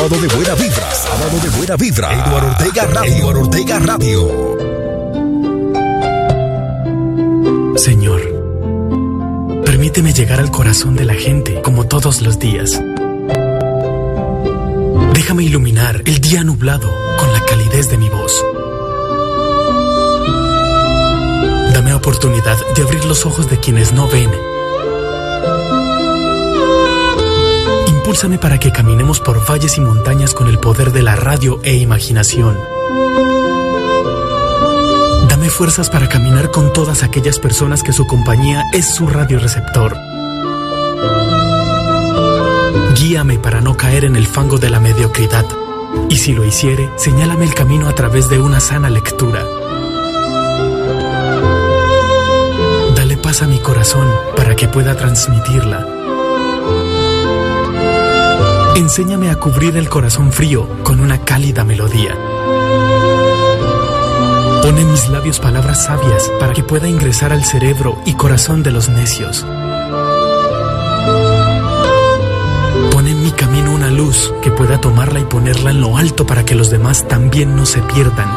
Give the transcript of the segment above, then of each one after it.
Sábado de buena vibra, sábado de buena vibra. Eduardo Ortega Radio. Ortega Radio. Señor, permíteme llegar al corazón de la gente como todos los días. Déjame iluminar el día nublado con la calidez de mi voz. Dame oportunidad de abrir los ojos de quienes no ven Impúlsame para que caminemos por valles y montañas con el poder de la radio e imaginación. Dame fuerzas para caminar con todas aquellas personas que su compañía es su radioreceptor. Guíame para no caer en el fango de la mediocridad. Y si lo hiciere, señálame el camino a través de una sana lectura. Dale paz a mi corazón para que pueda transmitirla Enséñame a cubrir el corazón frío con una cálida melodía. Pon en mis labios palabras sabias para que pueda ingresar al cerebro y corazón de los necios. Pon en mi camino una luz que pueda tomarla y ponerla en lo alto para que los demás también no se pierdan.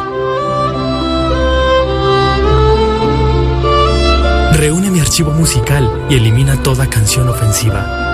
Reúne mi archivo musical y elimina toda canción ofensiva.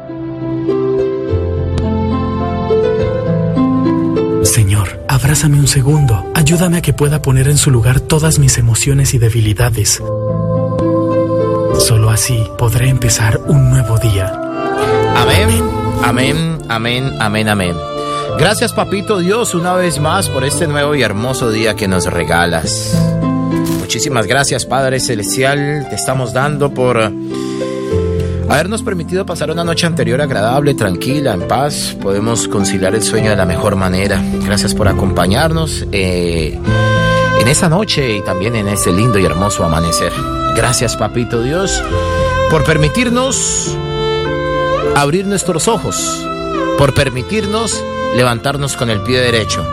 Abrázame un segundo, ayúdame a que pueda poner en su lugar todas mis emociones y debilidades. Solo así podré empezar un nuevo día. Amén, amén, amén, amén, amén. Gracias papito Dios una vez más por este nuevo y hermoso día que nos regalas. Muchísimas gracias Padre Celestial, te estamos dando por habernos permitido pasar una noche anterior agradable, tranquila, en paz, podemos conciliar el sueño de la mejor manera. Gracias por acompañarnos eh, en esa noche y también en este lindo y hermoso amanecer. Gracias, Papito Dios, por permitirnos abrir nuestros ojos, por permitirnos levantarnos con el pie derecho,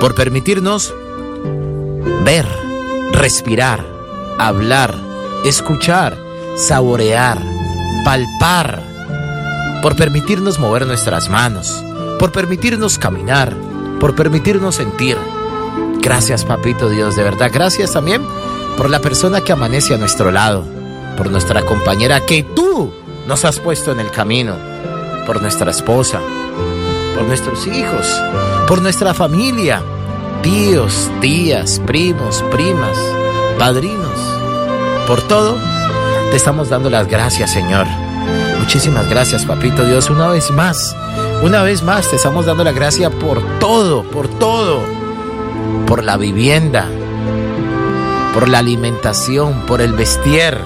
por permitirnos ver, respirar, hablar, escuchar, saborear palpar, por permitirnos mover nuestras manos, por permitirnos caminar, por permitirnos sentir. Gracias, Papito Dios, de verdad. Gracias también por la persona que amanece a nuestro lado, por nuestra compañera que tú nos has puesto en el camino, por nuestra esposa, por nuestros hijos, por nuestra familia, tíos, tías, primos, primas, padrinos, por todo te estamos dando las gracias, Señor. Muchísimas gracias, Papito Dios, una vez más. Una vez más te estamos dando la gracia por todo, por todo. Por la vivienda, por la alimentación, por el vestir,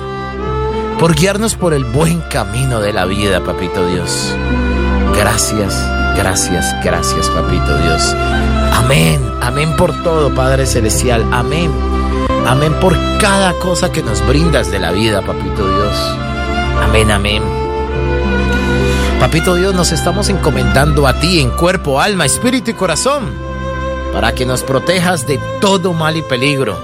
por guiarnos por el buen camino de la vida, Papito Dios. Gracias, gracias, gracias, Papito Dios. Amén, amén por todo, Padre Celestial. Amén. Amén por cada cosa que nos brindas de la vida, Papito Dios. Amén, amén. Papito Dios, nos estamos encomendando a ti en cuerpo, alma, espíritu y corazón, para que nos protejas de todo mal y peligro,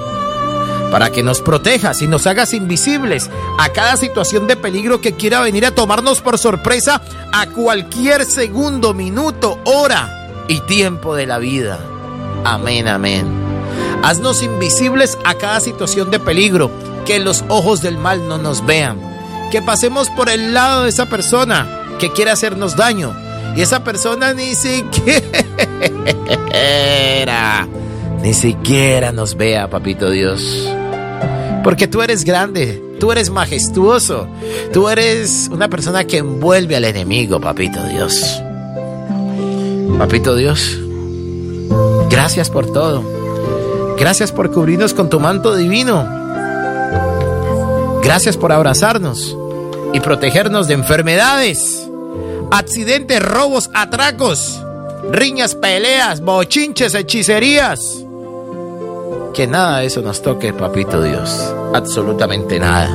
para que nos protejas y nos hagas invisibles a cada situación de peligro que quiera venir a tomarnos por sorpresa a cualquier segundo, minuto, hora y tiempo de la vida. Amén, amén. Haznos invisibles a cada situación de peligro, que los ojos del mal no nos vean, que pasemos por el lado de esa persona que quiere hacernos daño y esa persona ni siquiera, ni siquiera nos vea, papito Dios. Porque tú eres grande, Tú eres majestuoso. Tú eres una persona que envuelve al enemigo, papito Dios. Papito Dios, gracias por todo. Gracias por cubrirnos con tu manto divino. Gracias por abrazarnos y protegernos de enfermedades, accidentes, robos, atracos, riñas, peleas, bochinches, hechicerías. Que nada de eso nos toque, papito Dios. Absolutamente nada.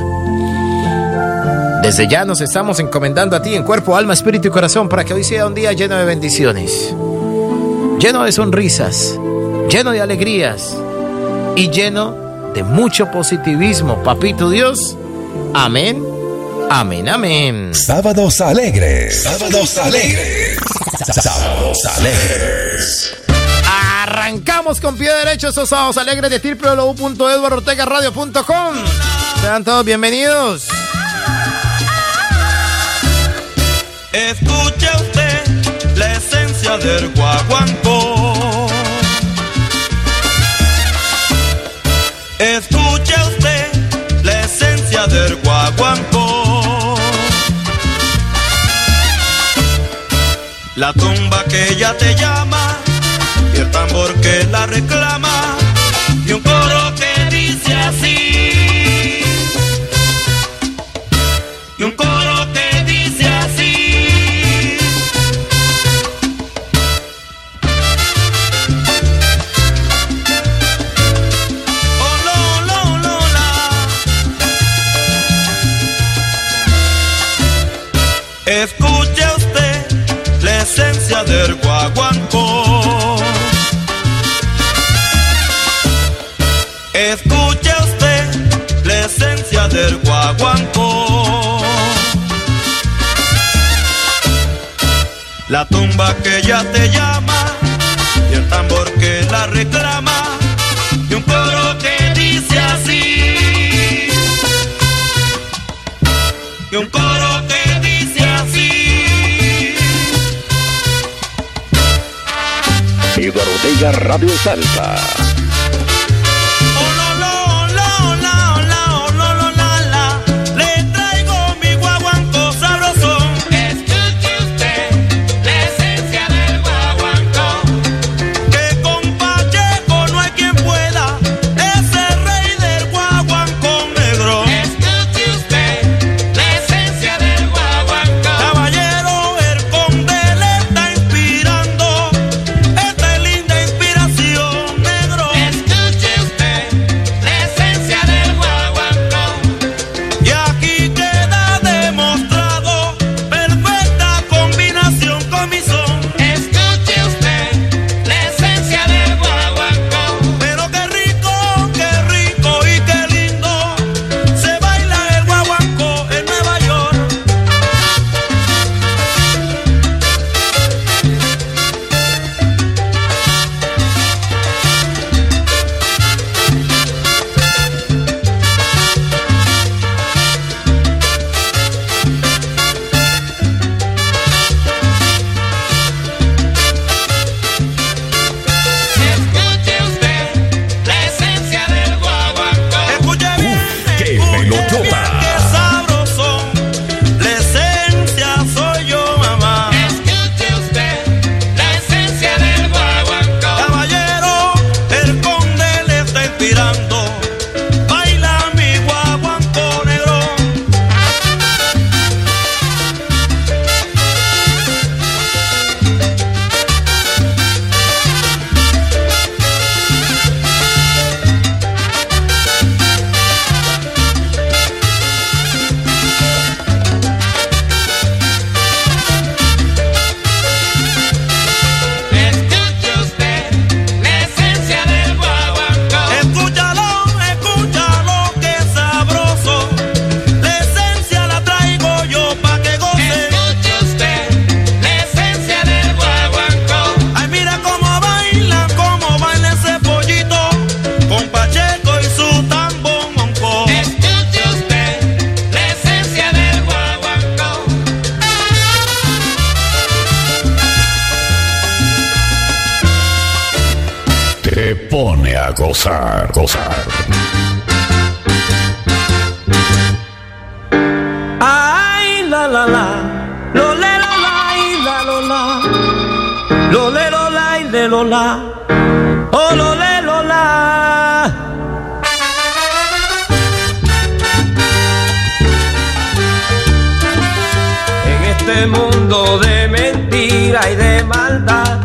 Desde ya nos estamos encomendando a ti en cuerpo, alma, espíritu y corazón para que hoy sea un día lleno de bendiciones, lleno de sonrisas, lleno de alegrías y lleno de mucho positivismo. Papito Dios, amén, amén, amén. Sábados alegres. Sábados alegres. Sábados alegres. Arrancamos con pie derecho estos sábados alegres de www.eduardortegaradio.com. Sean todos bienvenidos. Escuche usted la esencia del guaguancó. La tumba que ya te llama y el tambor que la reclama del guaguancó. Escuche usted la esencia del guaguancó. La tumba que ya te llama y el tambor que la reclama Ortega Radio Salsa. Este mundo de mentira y de maldad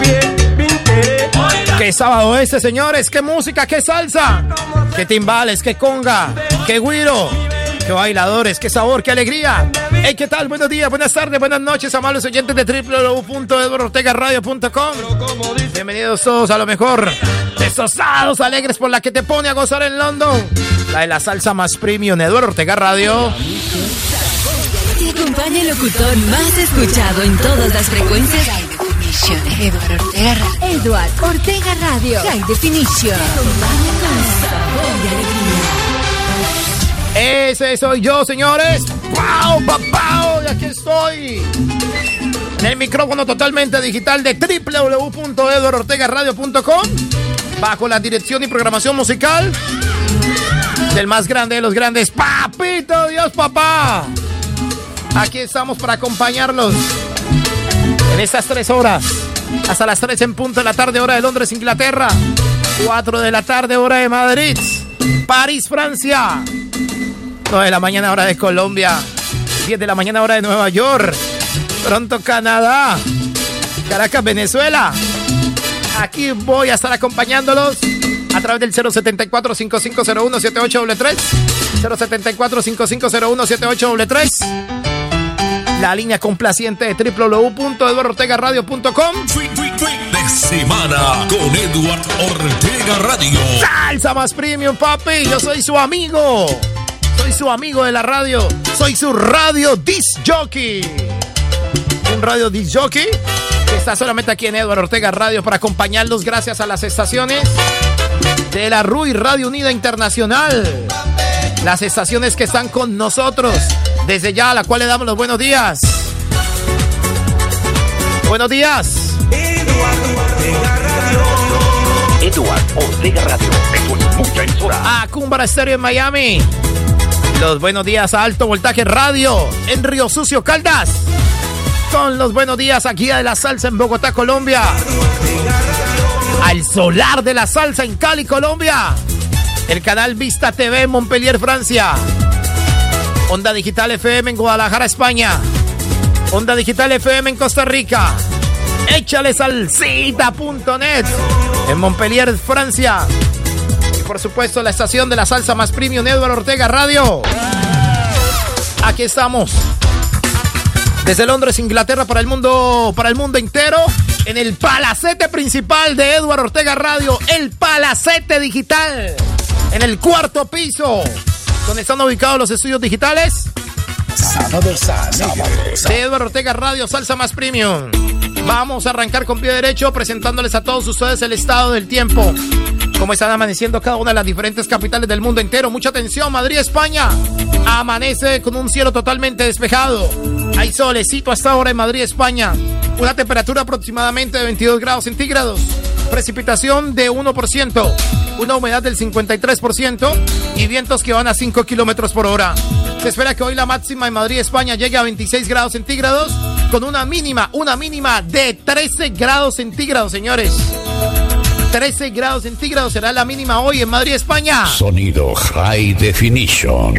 pie. ¿Qué sábado este, señores? ¿Qué música? ¿Qué salsa? ¿Qué timbales? ¿Qué conga? ¿Qué guiro? ¿Qué bailadores? ¿Qué sabor? ¿Qué alegría? Hey, ¿qué tal? Buenos días, buenas tardes, buenas noches, amables oyentes de www.eduardortegaradio.com. Bienvenidos todos a lo mejor de estos sábados alegres por la que te pone a gozar en London. La de la salsa más premium, Eduardo Ortega Radio. Te acompaña el locutor más escuchado en todas las frecuencias. Definition. Eduardo Ortega Radio. Eduard Ortega Radio. High Definition. Ese soy yo, señores. ¡Pau, papau! Y aquí estoy. En el micrófono totalmente digital de www.eduardortegaradio.com. Bajo la dirección y programación musical del más grande de los grandes, Papito Dios, papá. Aquí estamos para acompañarlos en estas tres horas. Hasta las 3 en punto de la tarde, hora de Londres, Inglaterra. 4 de la tarde, hora de Madrid. París, Francia. 9 de la mañana, hora de Colombia. 10 de la mañana, hora de Nueva York. Toronto, Canadá. Caracas, Venezuela. Aquí voy a estar acompañándolos a través del 074-5501-7833. 074-5501-7833. La línea complaciente de www.eduardortegaradio.com. de semana con Eduard Ortega Radio. Salsa más premium, papi. Yo soy su amigo. Soy su amigo de la radio. Soy su radio disc jockey. Un radio disc jockey que está solamente aquí en Eduardo Ortega Radio para acompañarlos gracias a las estaciones de la RUI Radio Unida Internacional. Las estaciones que están con nosotros desde ya, a la cual le damos los buenos días. Buenos días. Eduard Ortega Radio. Es mucha emisora. A Cumbara Estéreo en Miami. Los buenos días a Alto Voltaje Radio en Río Sucio, Caldas. Con los buenos días aquí de la salsa en Bogotá, Colombia. Al Solar de la Salsa en Cali, Colombia. El canal Vista TV en Montpellier, Francia. Onda Digital FM en Guadalajara, España. Onda Digital FM en Costa Rica. Échale salsita.net en Montpellier, Francia. Y por supuesto la estación de la salsa más premium, Eduardo Ortega Radio. Aquí estamos. Desde Londres, Inglaterra, para el mundo, para el mundo entero, en el palacete principal de Eduardo Ortega Radio, el palacete digital, en el cuarto piso, donde están ubicados los estudios digitales Sábado, sábado. de Eduardo Ortega Radio, Salsa Más Premium. Vamos a arrancar con pie derecho presentándoles a todos ustedes el estado del tiempo. Cómo están amaneciendo cada una de las diferentes capitales del mundo entero. Mucha atención, Madrid, España. Amanece con un cielo totalmente despejado. Hay solecito hasta ahora en Madrid, España. Una temperatura aproximadamente de 22 grados centígrados. Precipitación de 1%. Una humedad del 53% y vientos que van a 5 kilómetros por hora. Se espera que hoy la máxima en Madrid, España, llegue a 26 grados centígrados con una mínima, una mínima de 13 grados centígrados, señores. 13 grados centígrados será la mínima hoy en Madrid, España. Sonido High Definition.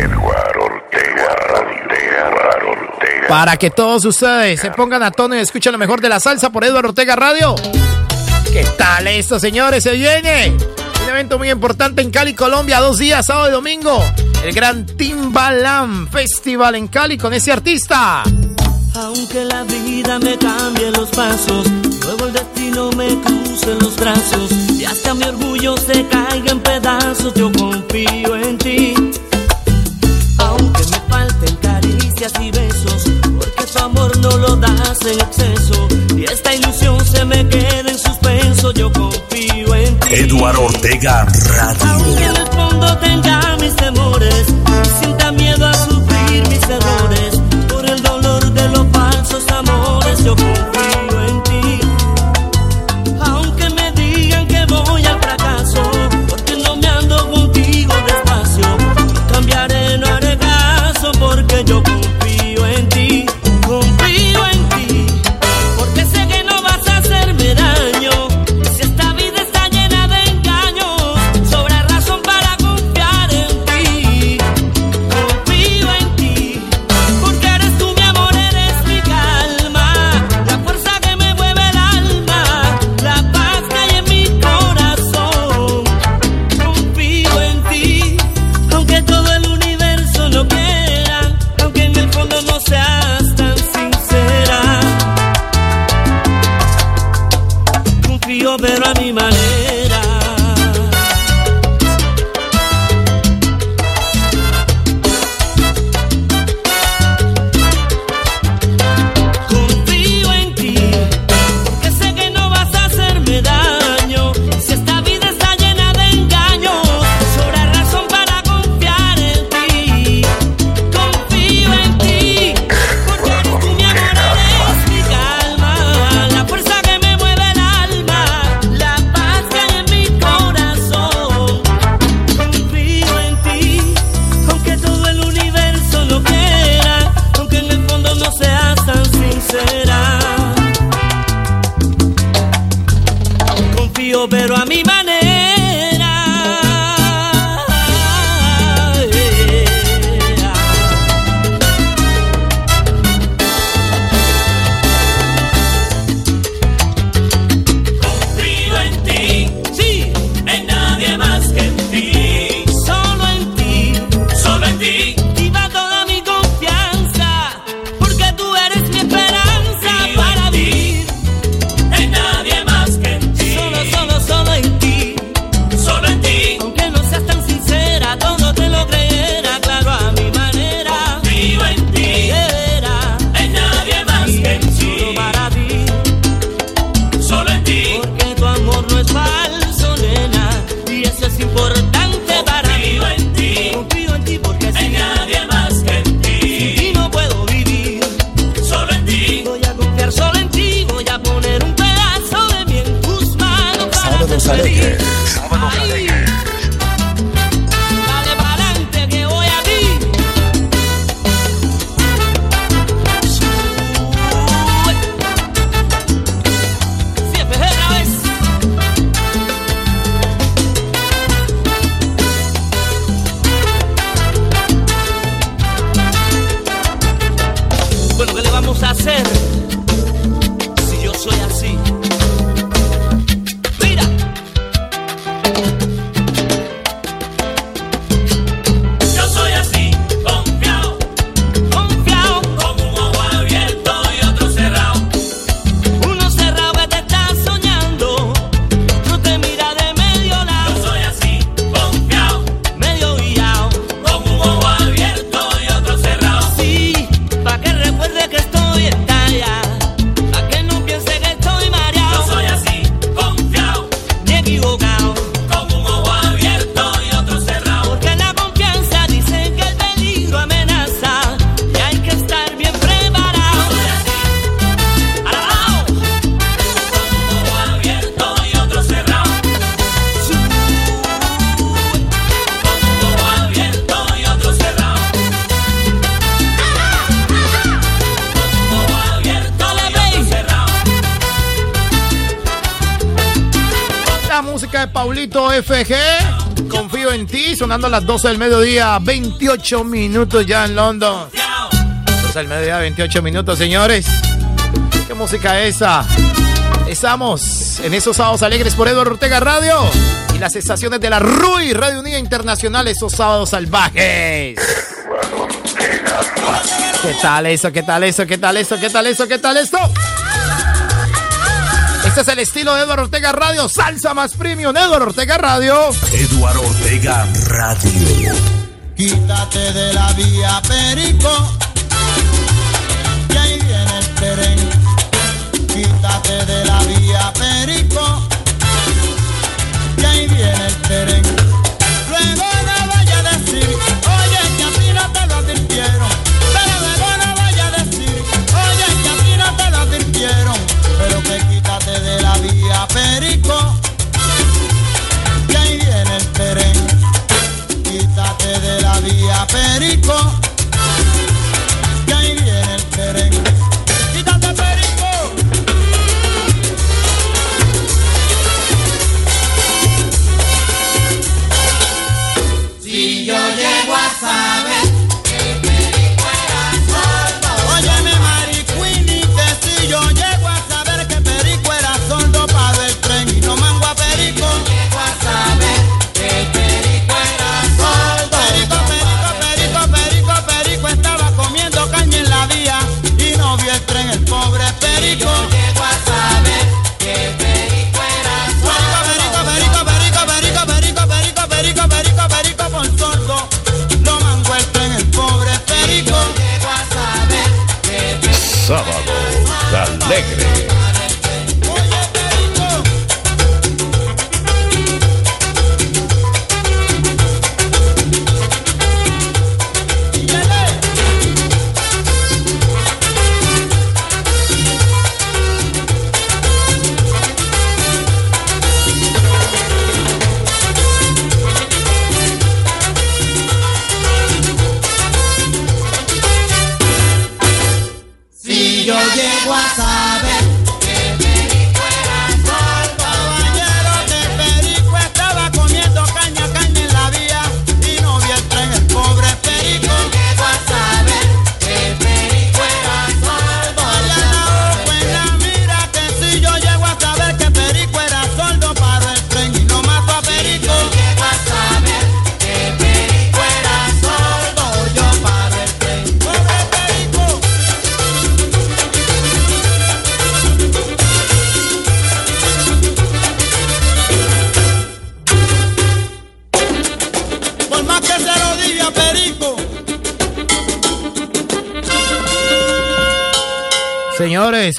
Para que todos ustedes se pongan a tono y escuchen lo mejor de la salsa por Eduardo Ortega Radio. ¿Qué tal esto, señores? Se viene evento muy importante en Cali, Colombia, dos días, sábado y domingo. El gran Timbaland Festival en Cali con ese artista. Aunque la vida me cambie los pasos, luego el destino me cruce los brazos y hasta mi orgullo se caiga en pedazos, yo confío en ti. Aunque me falten caricias y besos, tu amor no lo das en exceso y esta ilusión se me queda en suspenso, yo confío en ti. Eduard Ortega Radio. Aunque en el fondo tenga sonando a las 12 del mediodía, 28 minutos ya en London. 12 del mediodía, 28 minutos, señores. ¿Qué música esa? Estamos en esos sábados alegres por Eduardo Ortega Radio y las estaciones de la RUI, Radio Unida Internacional, esos sábados salvajes. ¿Qué tal eso? ¿Qué tal eso? ¿Qué tal eso? ¿Qué tal eso? ¿Qué tal eso? Este es el estilo de Eduardo Ortega Radio. Salsa más premium, Eduardo Ortega Radio. Eduardo Ortega Radio. Quítate de la vía, Perico. Y ahí viene el tren. Quítate de la vía, Perico. Y ahí viene el tren. sábado alegre.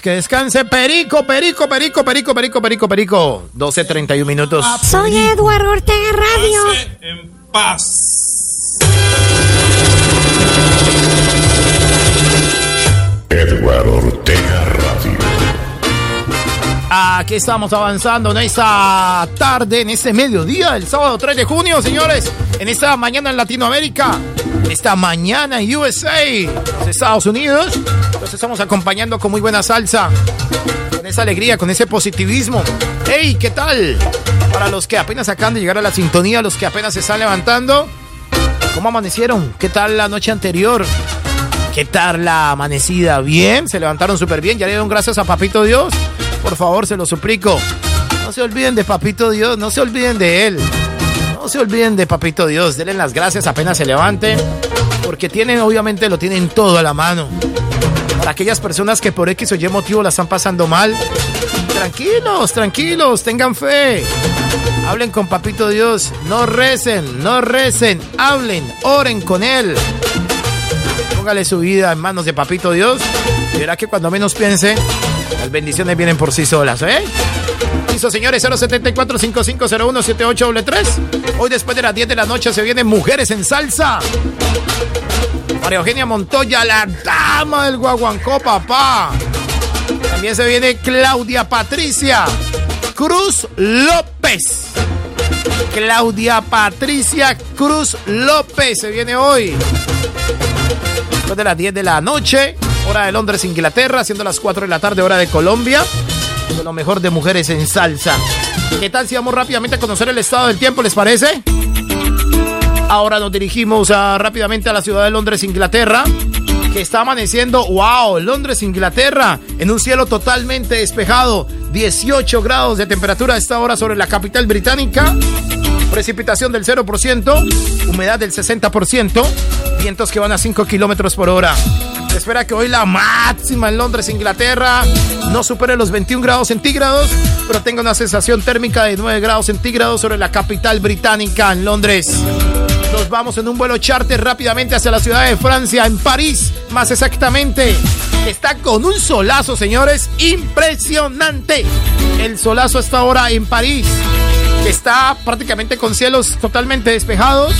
que descanse. Perico, perico, perico, perico, perico, perico, perico. 12.31 minutos. Soy Eduardo Ortega Radio. En paz. Eduardo Ortega Radio. Aquí estamos avanzando en esta tarde, en este mediodía, el sábado 3 de junio, señores. En esta mañana en Latinoamérica. En esta mañana en USA, Estados Unidos. Estamos acompañando con muy buena salsa, con esa alegría, con ese positivismo. ¡Hey! ¿Qué tal? Para los que apenas acaban de llegar a la sintonía, los que apenas se están levantando, ¿cómo amanecieron? ¿Qué tal la noche anterior? ¿Qué tal la amanecida? ¿Bien? ¿Se levantaron súper bien? ¿Ya le dieron gracias a Papito Dios? Por favor, se lo suplico. No se olviden de Papito Dios, no se olviden de Él. No se olviden de Papito Dios. Denle las gracias apenas se levanten. Porque tienen, obviamente, lo tienen todo a la mano. Para aquellas personas que por X o Y motivo la están pasando mal, tranquilos, tranquilos, tengan fe. Hablen con Papito Dios. No recen, no recen. Hablen, oren con Él. Póngale su vida en manos de Papito Dios. Y verá que cuando menos piense, las bendiciones vienen por sí solas, ¿eh? Listo, señores, 074-5501-7833. Hoy después de las 10 de la noche se vienen Mujeres en Salsa. María Eugenia Montoya, la dama del guaguancó, papá. También se viene Claudia Patricia Cruz López. Claudia Patricia Cruz López se viene hoy. Después de las 10 de la noche, hora de Londres, Inglaterra, siendo las 4 de la tarde, hora de Colombia. Lo mejor de mujeres en salsa. ¿Qué tal si vamos rápidamente a conocer el estado del tiempo, les parece? Ahora nos dirigimos a, rápidamente a la ciudad de Londres, Inglaterra, que está amaneciendo, wow, Londres, Inglaterra, en un cielo totalmente despejado, 18 grados de temperatura a esta hora sobre la capital británica, precipitación del 0%, humedad del 60%, vientos que van a 5 kilómetros por hora. Se espera que hoy la máxima en Londres, Inglaterra, no supere los 21 grados centígrados, pero tenga una sensación térmica de 9 grados centígrados sobre la capital británica en Londres. Nos vamos en un vuelo charter rápidamente hacia la ciudad de Francia, en París, más exactamente. Está con un solazo, señores, impresionante. El solazo está ahora en París. Está prácticamente con cielos totalmente despejados.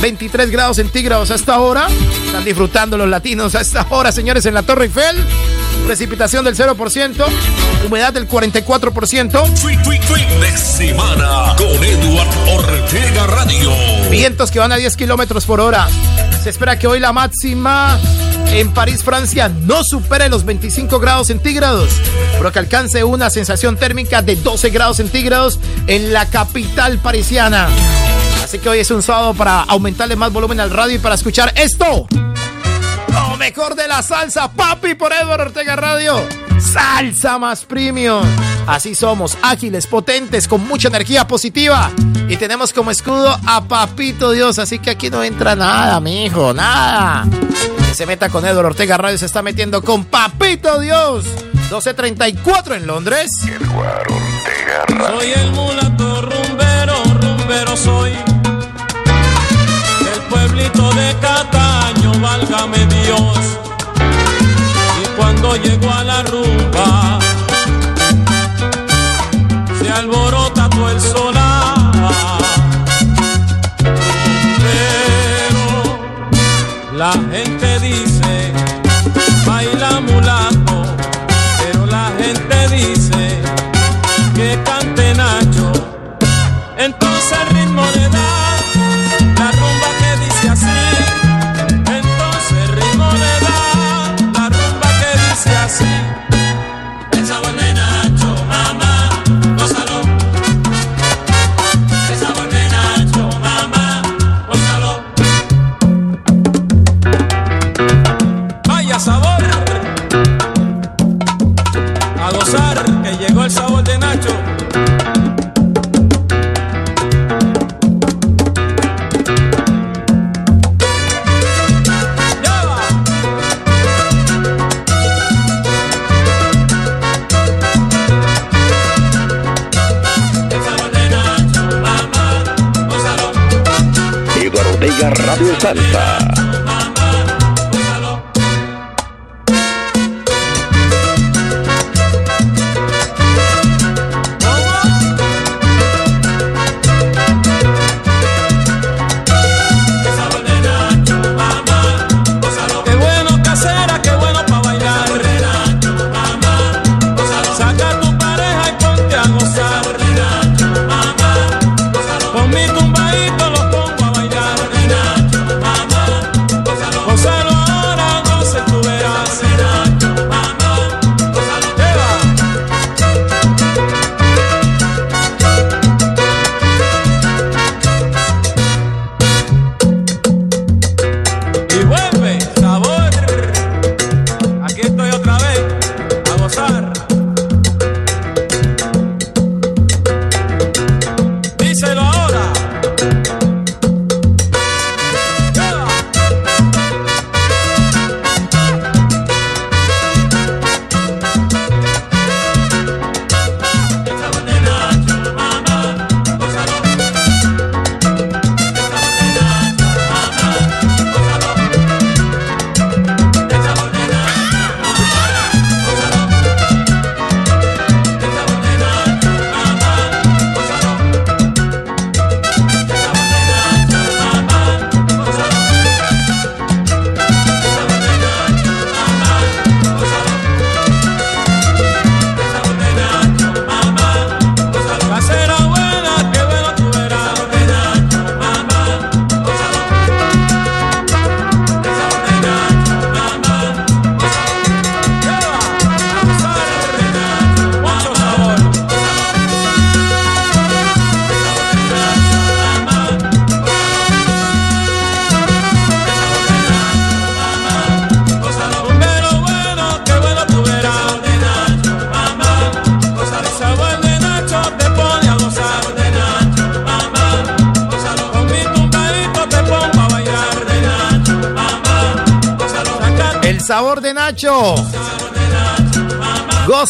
23 grados centígrados a esta hora. Están disfrutando los latinos a esta hora, señores, en la Torre Eiffel. Precipitación del 0%, humedad del 44%. Fin, fin, fin de semana con Eduard Ortega Radio. Vientos que van a 10 kilómetros por hora. Se espera que hoy la máxima en París, Francia, no supere los 25 grados centígrados, pero que alcance una sensación térmica de 12 grados centígrados en la capital parisiana. Así que hoy es un sábado para aumentarle más volumen al radio y para escuchar esto. Lo mejor de la salsa, papi, por Eduardo Ortega Radio. Salsa más premium. Así somos, ágiles, potentes, con mucha energía positiva. Y tenemos como escudo a Papito Dios. Así que aquí no entra nada, mijo, nada. Que se meta con Eduardo Ortega Radio se está metiendo con Papito Dios. 12.34 en Londres. Soy el mulato rumbero, rumbero soy. Del pueblito de Cataño, válgame Dios. Y cuando llego a la rumba, se alborota todo el solar. Radio.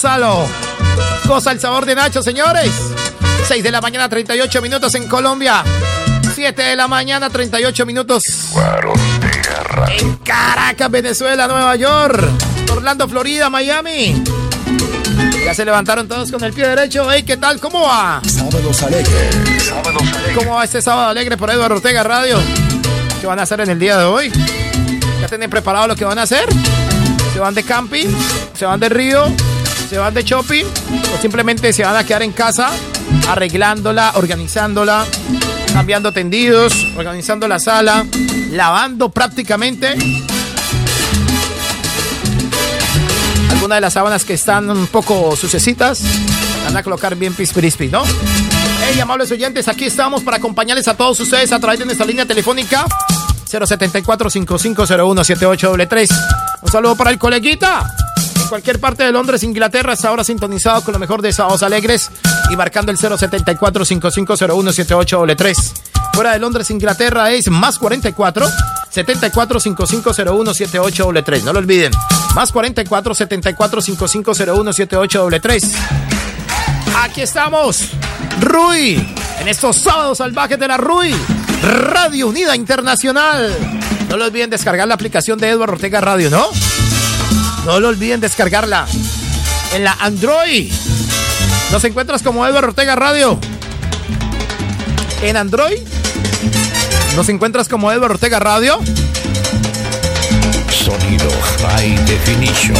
Gózalo. Goza el sabor de Nacho, señores. 6 de la mañana, 38 minutos en Colombia. 7 de la mañana, 38 minutos. En Caracas, Venezuela, Nueva York. Orlando, Florida, Miami. Ya se levantaron todos con el pie derecho. Hey, ¿qué tal? ¿Cómo va? Sábados alegres. Sábados alegres. ¿Cómo va este sábado alegre por Eduardo Ortega Radio? ¿Qué van a hacer en el día de hoy? ¿Ya tienen preparado lo que van a hacer? ¿Se van de camping? ¿Se van de río? ¿Se van de shopping? ¿O simplemente se van a quedar en casa arreglándola, organizándola, cambiando tendidos, organizando la sala, lavando prácticamente? Algunas de las sábanas que están un poco sucesitas van a colocar bien pispirispi, ¿no? Hey, amables oyentes, aquí estamos para acompañarles a todos ustedes a través de nuestra línea telefónica 074-5501-7833. Un saludo para el coleguita. Cualquier parte de Londres, Inglaterra, está ahora sintonizado con lo mejor de Sábados Alegres y marcando el 074-5501-7833. Fuera de Londres, Inglaterra es más 44 74 5501 7833. No lo olviden. Más 44 74 5501 7833. Aquí estamos. Rui. En estos sábados salvajes de la Rui. Radio Unida Internacional. No lo olviden descargar la aplicación de Eduardo Ortega Radio, ¿no? No lo olviden descargarla. En la Android. Nos encuentras como Eduardo Ortega Radio. En Android. Nos encuentras como Eduardo Ortega Radio. Sonido High Definition.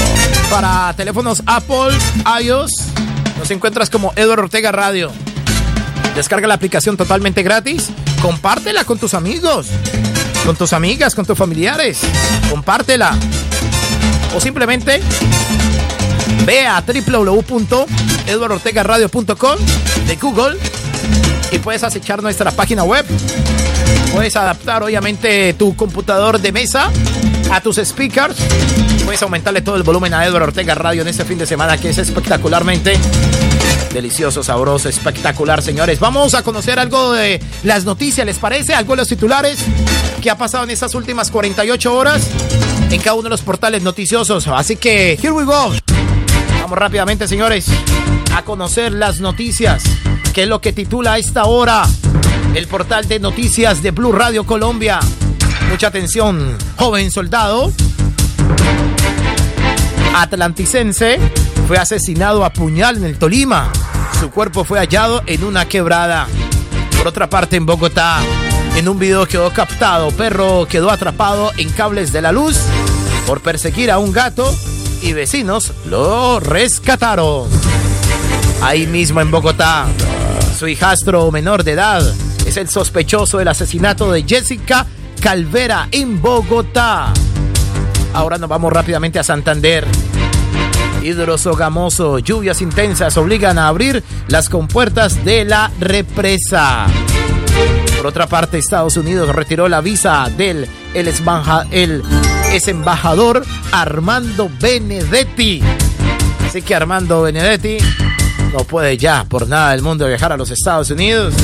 Para teléfonos Apple, iOS, nos encuentras como Eduardo Ortega Radio. Descarga la aplicación totalmente gratis. Compártela con tus amigos, con tus amigas, con tus familiares. Compártela. O simplemente ve a www.eduardortegaradio.com de Google y puedes acechar nuestra página web. Puedes adaptar obviamente tu computador de mesa a tus speakers. Puedes aumentarle todo el volumen a Eduardo Ortega Radio en este fin de semana que es espectacularmente delicioso, sabroso, espectacular, señores. Vamos a conocer algo de las noticias, ¿les parece? Algo de los titulares que ha pasado en estas últimas 48 horas en cada uno de los portales noticiosos. Así que, here we go. Vamos rápidamente, señores, a conocer las noticias, que es lo que titula esta hora el portal de noticias de Blue Radio Colombia. Mucha atención, joven soldado atlanticense fue asesinado a puñal en el Tolima. Su cuerpo fue hallado en una quebrada. Por otra parte, en Bogotá, en un video quedó captado, perro quedó atrapado en cables de la luz por perseguir a un gato y vecinos lo rescataron. Ahí mismo en Bogotá, su hijastro menor de edad es el sospechoso del asesinato de Jessica Calvera en Bogotá. Ahora nos vamos rápidamente a Santander. Hidrosogamoso, lluvias intensas obligan a abrir las compuertas de la represa. Por otra parte, Estados Unidos retiró la visa del el, el ex embajador Armando Benedetti. Así que Armando Benedetti no puede ya por nada del mundo viajar a los Estados Unidos.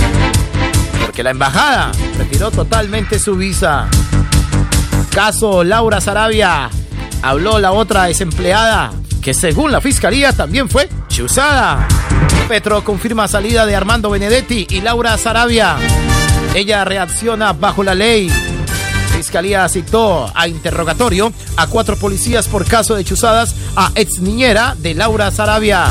Porque la embajada retiró totalmente su visa. Caso Laura Sarabia. Habló la otra desempleada que según la fiscalía también fue chuzada. Petro confirma salida de Armando Benedetti y Laura Sarabia. Ella reacciona bajo la ley. Fiscalía citó a interrogatorio a cuatro policías por caso de chuzadas a ex niñera de Laura Sarabia.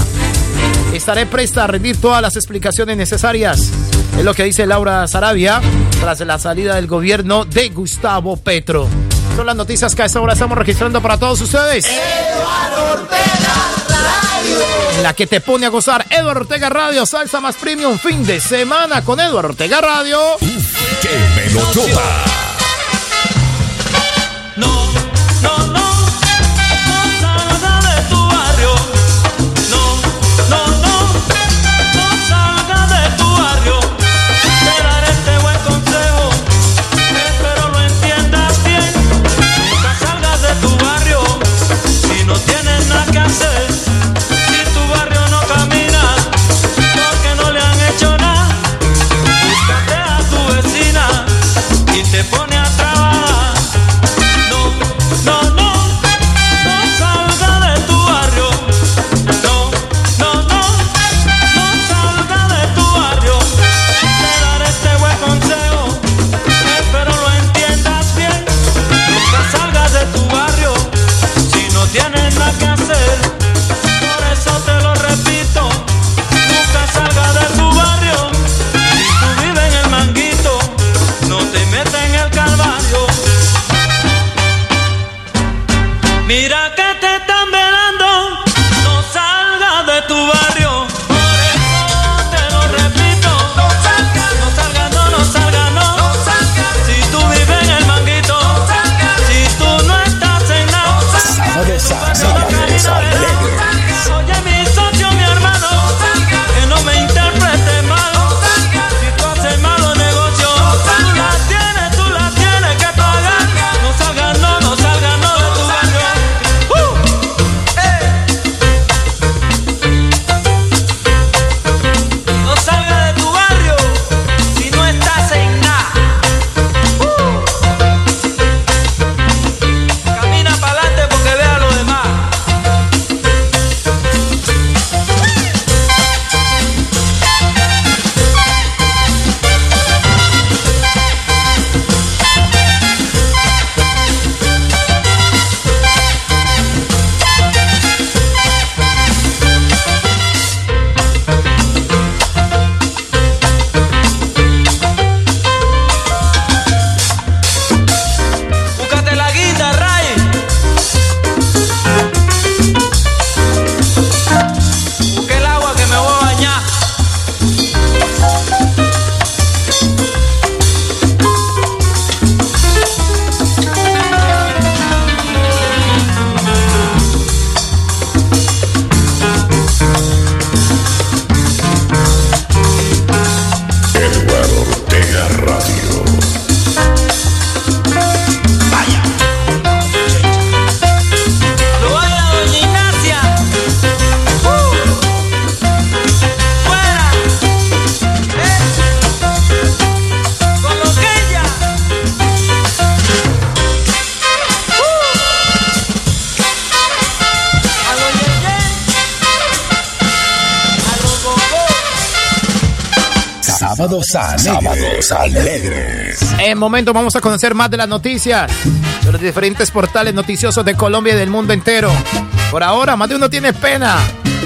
Estaré presta a rendir todas las explicaciones necesarias. Es lo que dice Laura Sarabia tras la salida del gobierno de Gustavo Petro. Son las noticias que a esta hora estamos registrando para todos ustedes. Eduardo Ortega Radio. La que te pone a gozar Eduardo Ortega Radio, salsa más premium, fin de semana con Eduardo Ortega Radio. ¡Qué melotota! No, no, no, Sábados alegres. En momento vamos a conocer más de las noticias de los diferentes portales noticiosos de Colombia y del mundo entero. Por ahora, más de uno tiene pena.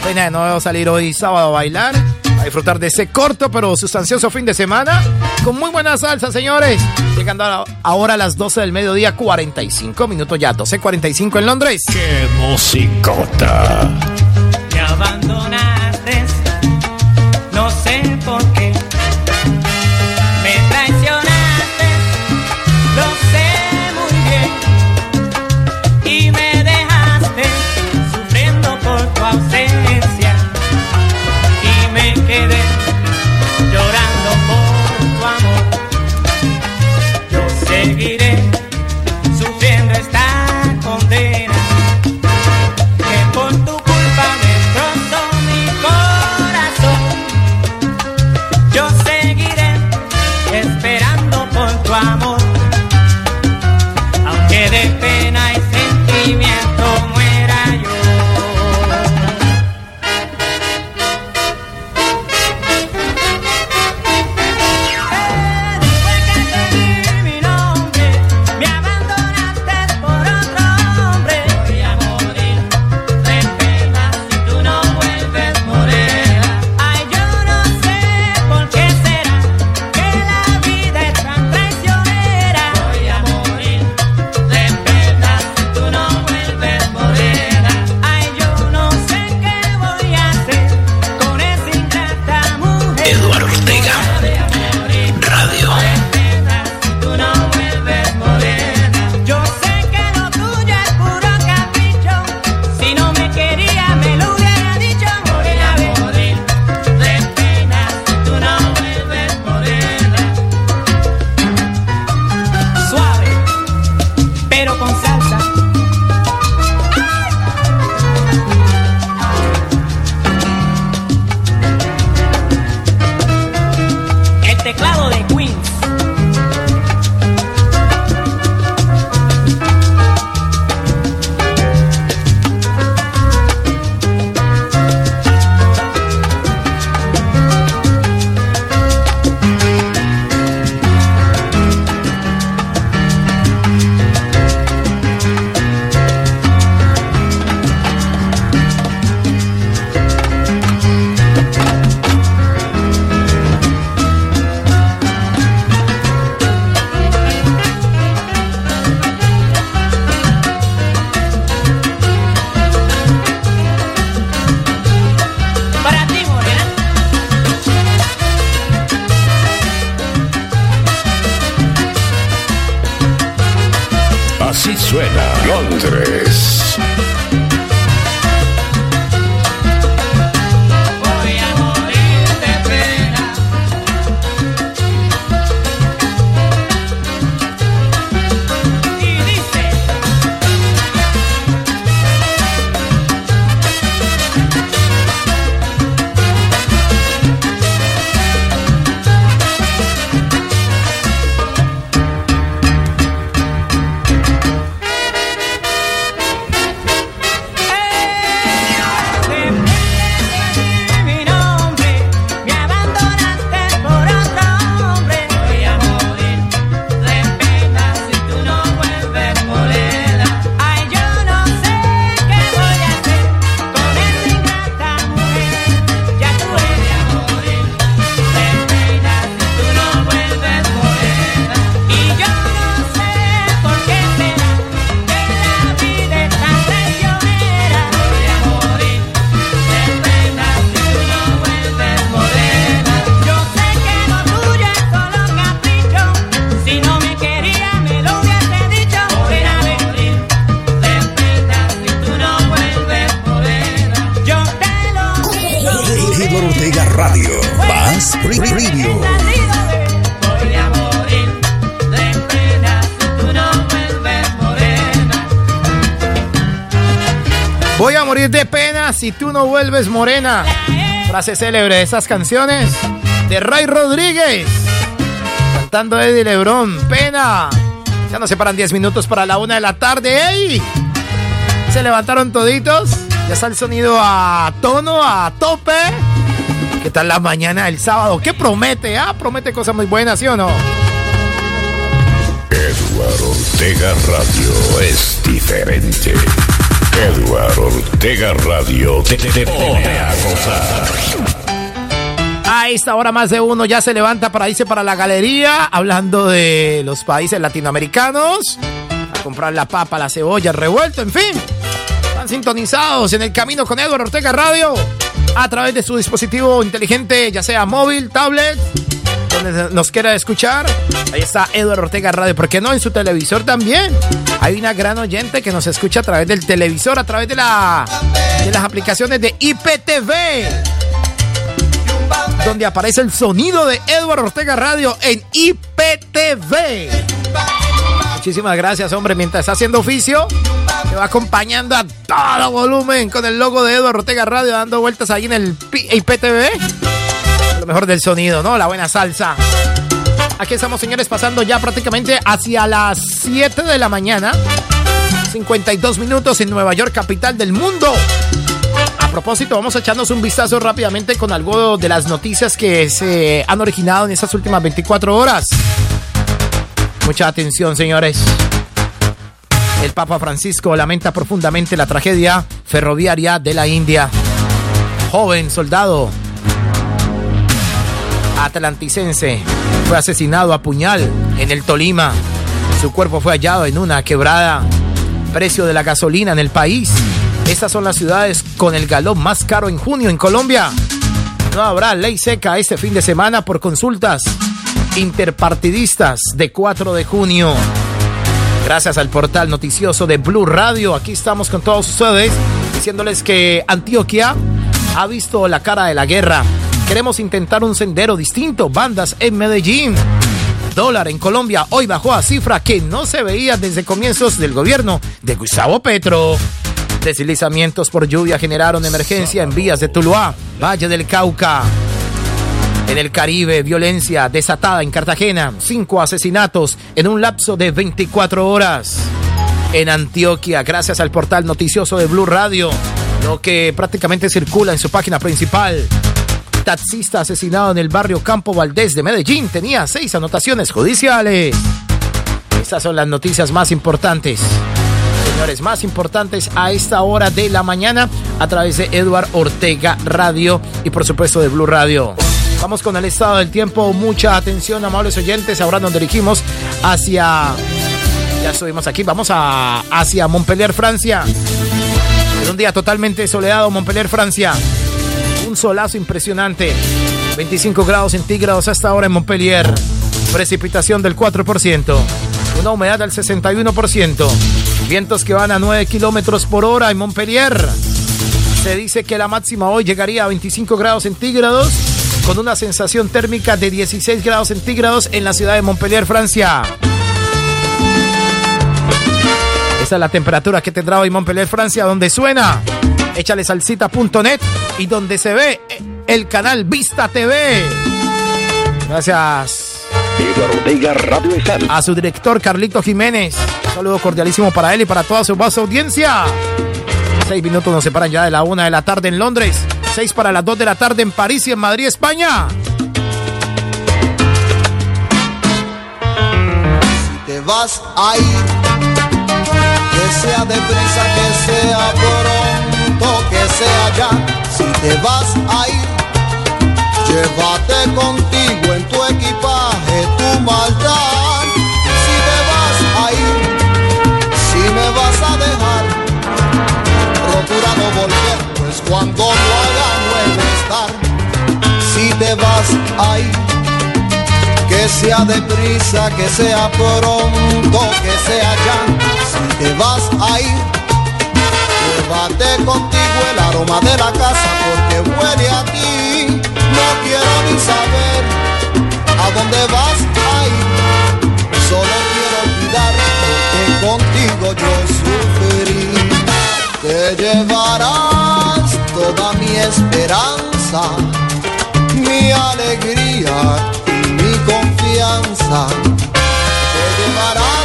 Pena de no salir hoy sábado a bailar, a disfrutar de ese corto pero sustancioso fin de semana con muy buena salsa, señores. Llegando ahora a las 12 del mediodía, 45 minutos ya, 12.45 en Londres. ¡Qué musicota! Si tú no vuelves morena. Frase célebre de esas canciones de Ray Rodríguez. Cantando Eddie Lebrón. Pena. Ya nos separan 10 minutos para la una de la tarde. ¡Ey! Se levantaron toditos. Ya está el sonido a tono, a tope. ¿Qué tal la mañana del sábado? ¿Qué promete? Ah, promete cosas muy buenas, ¿sí o no? Eduardo Ortega Radio es diferente. Eduardo Ortega Radio te, te- te pone a gozar. A esta hora más de uno ya se levanta para irse para la galería, hablando de los países latinoamericanos, a comprar la papa, la cebolla, el revuelto, en fin. Están sintonizados en el camino con Eduardo Ortega Radio a través de su dispositivo inteligente, ya sea móvil, tablet, donde nos quiera escuchar. Ahí está Eduardo Ortega Radio, ¿por qué no? En su televisor también. Hay una gran oyente que nos escucha a través del televisor, a través de, la, de las aplicaciones de IPTV donde aparece el sonido de Eduardo Ortega Radio en IPTV. Muchísimas gracias, hombre. Mientras está haciendo oficio, te va acompañando a todo volumen con el logo de Eduardo Ortega Radio, dando vueltas ahí en el IPTV. Lo mejor del sonido, ¿no? La buena salsa. Aquí estamos, señores, pasando ya prácticamente hacia las 7 de la mañana. 52 minutos en Nueva York, capital del mundo. A propósito, vamos a echarnos un vistazo rápidamente con algo de las noticias que se han originado en estas últimas 24 horas. Mucha atención, señores. El Papa Francisco lamenta profundamente la tragedia ferroviaria de la India. Joven soldado atlanticense fue asesinado a puñal en el Tolima. Su cuerpo fue hallado en una quebrada. Precio de la gasolina en el país. Estas son las ciudades con el galón más caro en junio en Colombia. No habrá ley seca este fin de semana por consultas interpartidistas de 4 de junio. Gracias al portal noticioso de Blue Radio, aquí estamos con todos ustedes diciéndoles que Antioquia ha visto la cara de la guerra. Queremos intentar un sendero distinto, bandas en Medellín. Dólar en Colombia hoy bajó a cifra que no se veía desde comienzos del gobierno de Gustavo Petro. Deslizamientos por lluvia generaron emergencia en vías de Tuluá, Valle del Cauca. En el Caribe, violencia desatada en Cartagena, cinco asesinatos en un lapso de 24 horas. En Antioquia, gracias al portal noticioso de Blue Radio, lo que prácticamente circula en su página principal. Taxista asesinado en el barrio Campo Valdés de Medellín tenía seis anotaciones judiciales. Estas son las noticias más importantes señores, más importantes a esta hora de la mañana a través de Eduard Ortega Radio y por supuesto de Blue Radio. Vamos con el estado del tiempo. Mucha atención, amables oyentes. Ahora nos dirigimos hacia. Ya subimos aquí. Vamos a hacia Montpellier, Francia. Un día totalmente soleado, Montpellier, Francia. Un solazo impresionante. 25 grados centígrados hasta ahora en Montpellier. Precipitación del 4%. Una humedad del 61%. Vientos que van a 9 kilómetros por hora en Montpellier. Se dice que la máxima hoy llegaría a 25 grados centígrados con una sensación térmica de 16 grados centígrados en la ciudad de Montpellier, Francia. Esa es la temperatura que tendrá hoy Montpellier, Francia, donde suena échale salsita.net y donde se ve el canal Vista TV. Gracias. A su director Carlito Jiménez. Un saludo cordialísimo para él y para toda su vasta audiencia. Seis minutos nos separan ya de la una de la tarde en Londres. Seis para las dos de la tarde en París y en Madrid, España. Si te vas a ir, que sea deprisa, que sea pronto, que sea ya. Si te vas a ir, llévate contigo en tu equipaje tu maldad. Si te vas a ir, si me vas a dejar, procura no volver, pues cuando lo haga de estar. Si te vas a ir, que sea deprisa, que sea pronto, que sea ya. Si te vas a ir, llévate contigo el aroma de la casa porque huele a ti. No quiero ni saber a dónde vas a ir. Solo quiero olvidar porque contigo yo sufrí. Te llevarás toda mi esperanza, mi alegría mi confianza. Te llevarás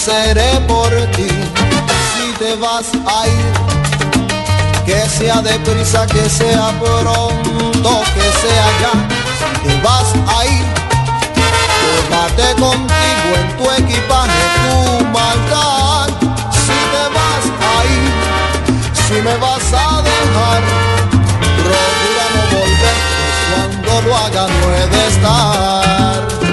seré por ti. Si te vas a ir, que sea deprisa, que sea pronto, que sea ya. Si te vas a ir, llévate contigo en tu equipaje tu maldad. Si te vas a ir, si me vas a dejar, procura no volver, cuando lo haga no he de estar.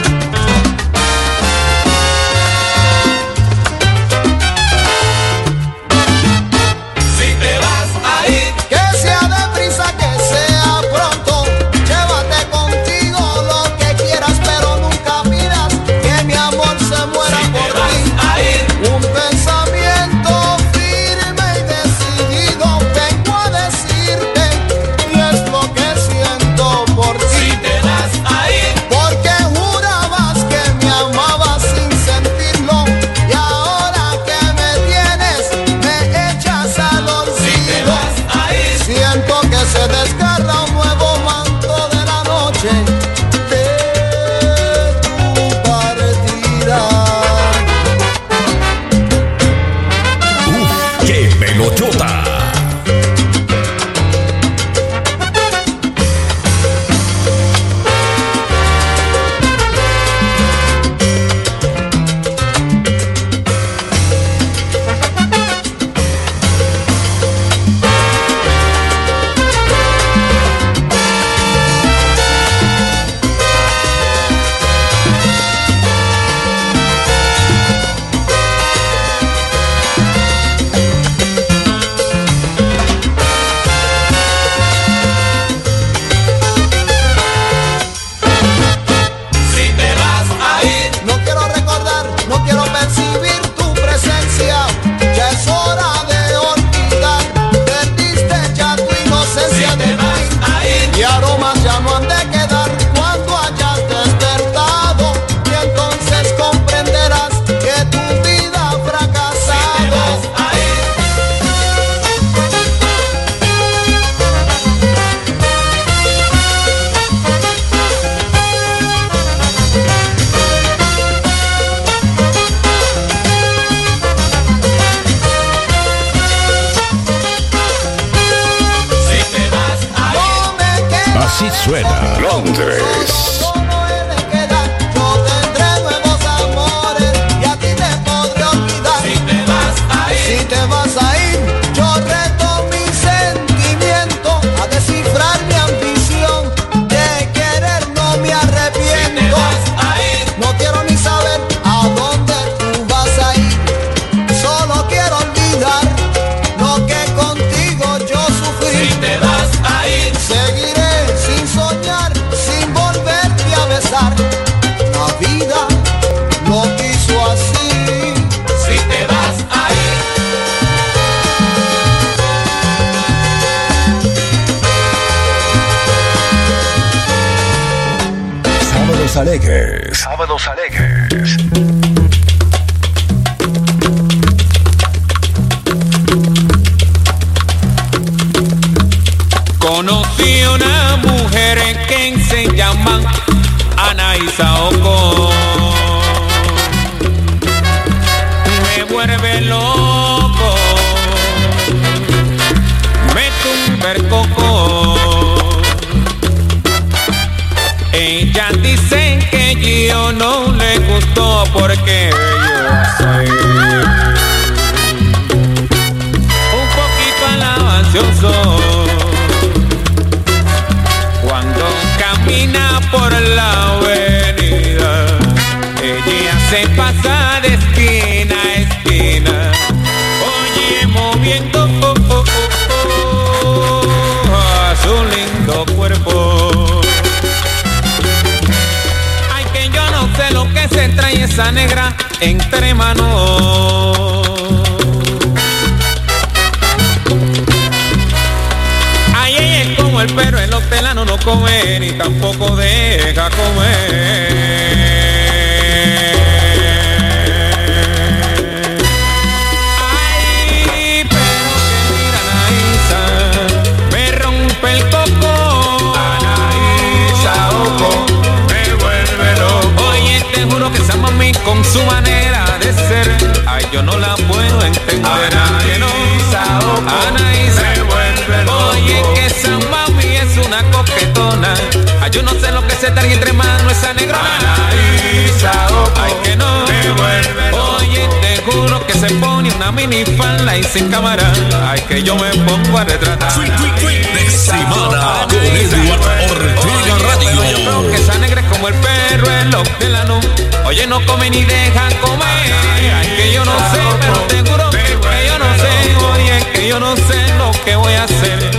Una minifalda y sin cámara. Ay, que yo me pongo a retratar. de semana con Edward Ortega Radio. Yo creo que esa negra es como el perro, el hortelano. Oye, no come ni deja comer. Ay, que yo no sé, pero te juro que, yo no sé. Oye, que yo no sé lo que voy a hacer.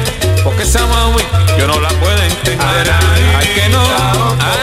Porque esa mami yo no la puedo entender. Ay, que no, Anaísa,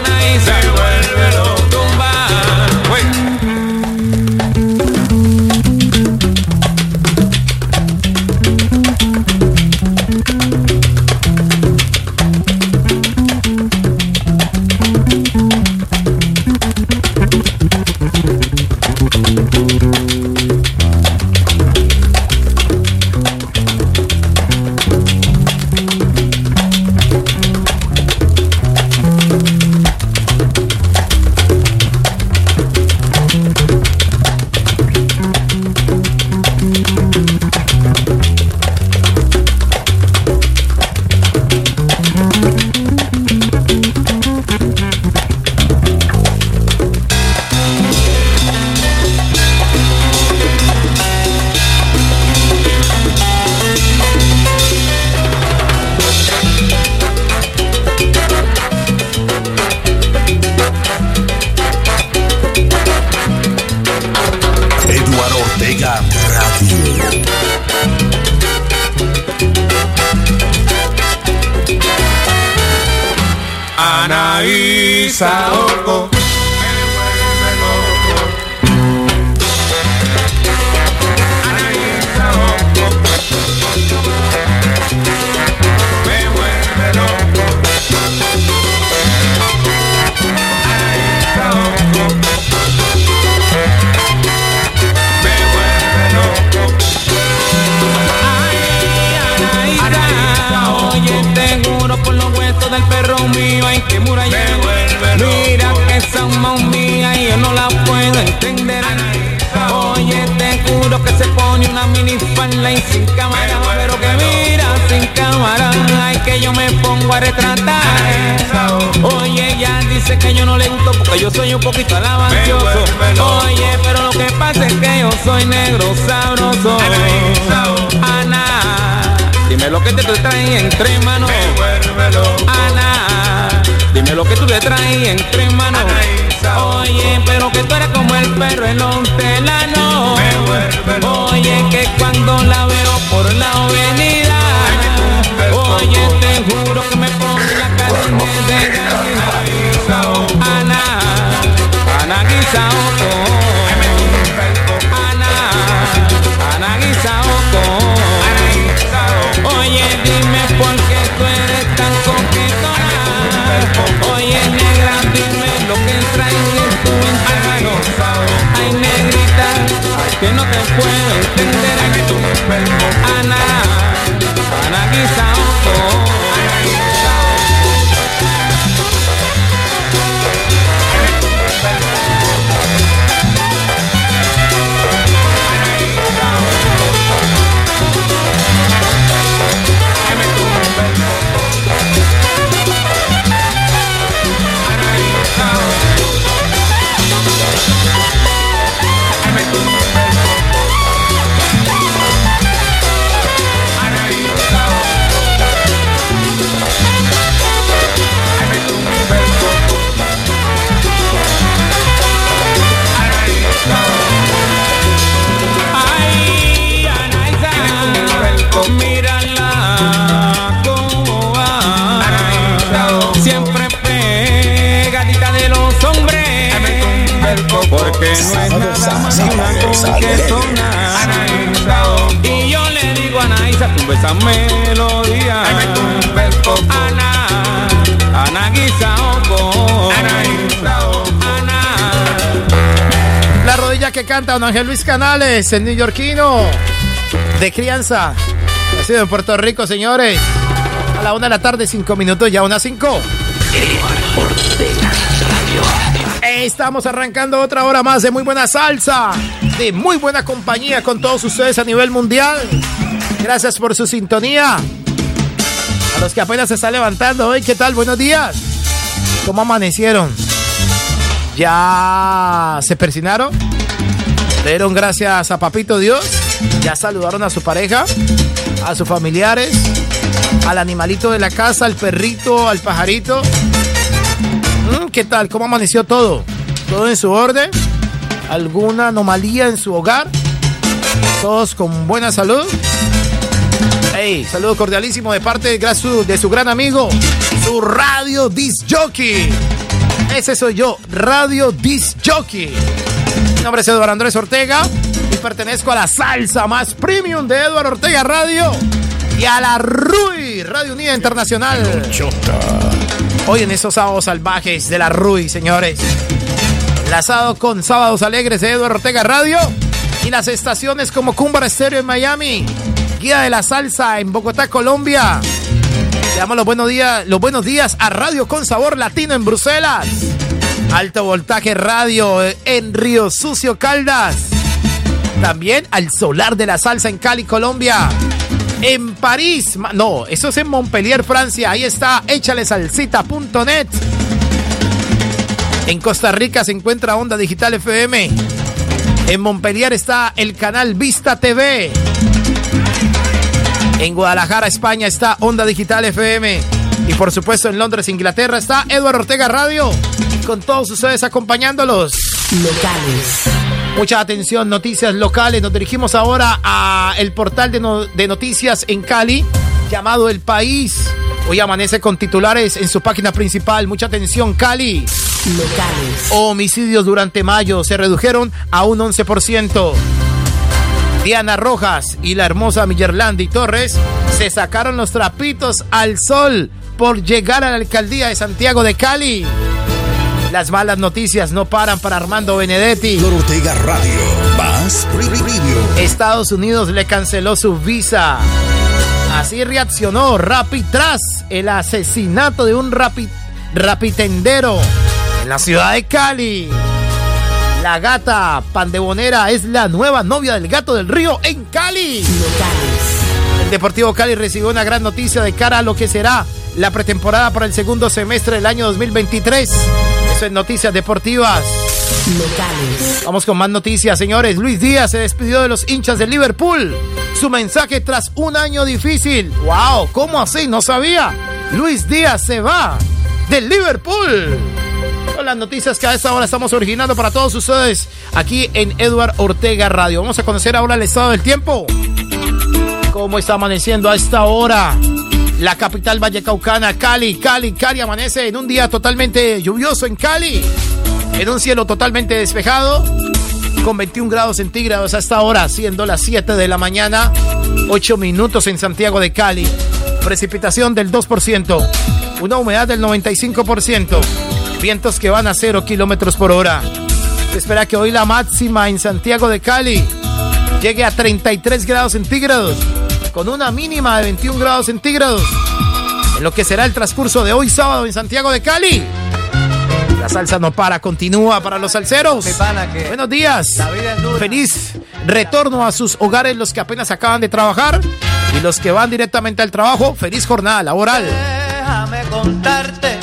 porque yo soy un poquito alabancioso. Oye, pero lo que pasa es que yo soy negro sabroso. Ana, dime lo que te traes entre manos. Ana, dime lo que tú le traes entre manos. Oye, pero que tú eres como el perro el hortelano. Oye, que cuando la veo por la avenida, oye, que no te encuentre Luis Canales, el neoyorquino de crianza. Nacido en Puerto Rico, señores. A la una de la tarde, cinco minutos, ya una cinco. Estamos arrancando otra hora más de muy buena salsa, de muy buena compañía con todos ustedes a nivel mundial. Gracias por su sintonía. A los que apenas se están levantando hoy, ¿qué tal? Buenos días. ¿Cómo amanecieron? ¿Ya se persinaron? ¿Le dieron gracias a Papito Dios? ¿Ya saludaron a su pareja? ¿A sus familiares? ¿Al animalito de la casa? ¿Al perrito? ¿Al pajarito? ¿Mm? ¿Qué tal? ¿Cómo amaneció todo? ¿Todo en su orden? ¿Alguna anomalía en su hogar? ¿Todos con buena salud? Hey, saludo cordialísimo de parte de, de su gran amigo, su Radio Disc Jockey. Ese soy yo, Radio Disc Jockey. Nombre es Eduardo Andrés Ortega y pertenezco a la salsa más premium de Eduardo Ortega Radio y a la RUI, Radio Unida Internacional. Hoy en esos sábados salvajes de la RUI, señores. Enlazado con Sábados Alegres de Eduardo Ortega Radio y las estaciones como Cumbar Estéreo en Miami, Guía de la Salsa en Bogotá, Colombia. Le damos los buenos días, los buenos días a Radio con Sabor Latino en Bruselas. Alto Voltaje Radio en Río Sucio, Caldas. También al Solar de la Salsa en Cali, Colombia. En París, no, eso es en Montpellier, Francia. Ahí está, échalesalcita.net. En Costa Rica se encuentra Onda Digital FM. En Montpellier está el canal Vista TV. En Guadalajara, España está Onda Digital FM. Y por supuesto en Londres, Inglaterra está Eduardo Ortega Radio. Con todos ustedes acompañándolos. Locales. Mucha atención, noticias locales. Nos dirigimos ahora a el portal de, de noticias en Cali llamado El País. Hoy amanece con titulares en su página principal. Mucha atención, Cali. Locales. Homicidios durante mayo se redujeron a un 11%. Diana Rojas y la hermosa Millerlandi Torres se sacaron los trapitos al sol por llegar a la alcaldía de Santiago de Cali. Las malas noticias no paran para Armando Benedetti. Ortega Radio, más Estados Unidos le canceló su visa. Así reaccionó Rapid tras el asesinato de un rapi, rapitendero en la ciudad de Cali. La gata pandebonera es la nueva novia del gato del río en Cali. El Deportivo Cali recibió una gran noticia de cara a lo que será la pretemporada para el segundo semestre del año 2023. Eso es Noticias Deportivas. Locales. Vamos con más noticias, señores. Luis Díaz se despidió de los hinchas de Liverpool. Su mensaje tras un año difícil. ¡Wow! ¿Cómo así? No sabía. Luis Díaz se va del Liverpool. Son las noticias que a esta hora estamos originando para todos ustedes aquí en Edward Ortega Radio. Vamos a conocer ahora el estado del tiempo. ¿Cómo está amaneciendo a esta hora? la capital vallecaucana, Cali, Cali, Cali amanece en un día totalmente lluvioso en Cali, en un cielo totalmente despejado, con 21 grados centígrados hasta ahora, siendo las 7 de la mañana, 8 minutos en Santiago de Cali, precipitación del 2%, una humedad del 95%, vientos que van a 0 kilómetros por hora. Se espera que hoy la máxima en Santiago de Cali llegue a 33 grados centígrados con una mínima de 21 grados centígrados, en lo que será el transcurso de hoy sábado en Santiago de Cali. La salsa no para, continúa para los salseros. Buenos días. Feliz retorno a sus hogares los que apenas acaban de trabajar y los que van directamente al trabajo. Feliz jornada laboral. Déjame contarte.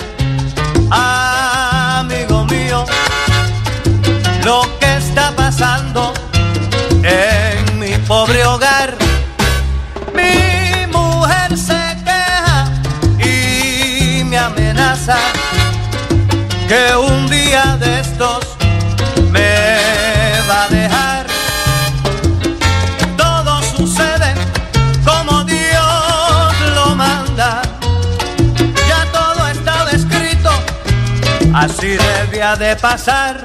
Ah. Así debía de pasar.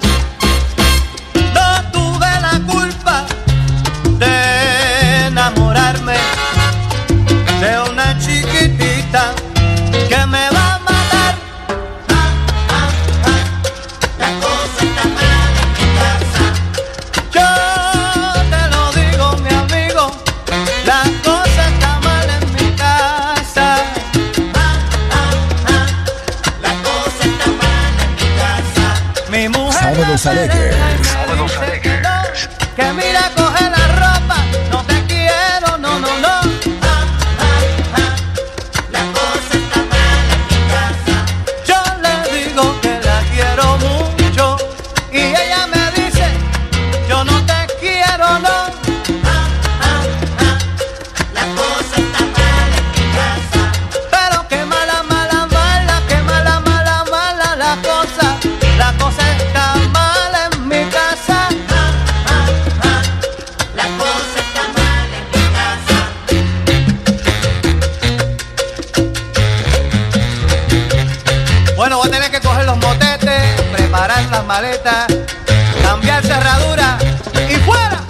González. Bueno, voy a tener que coger los motetes, preparar las maletas, cambiar cerradura y fuera.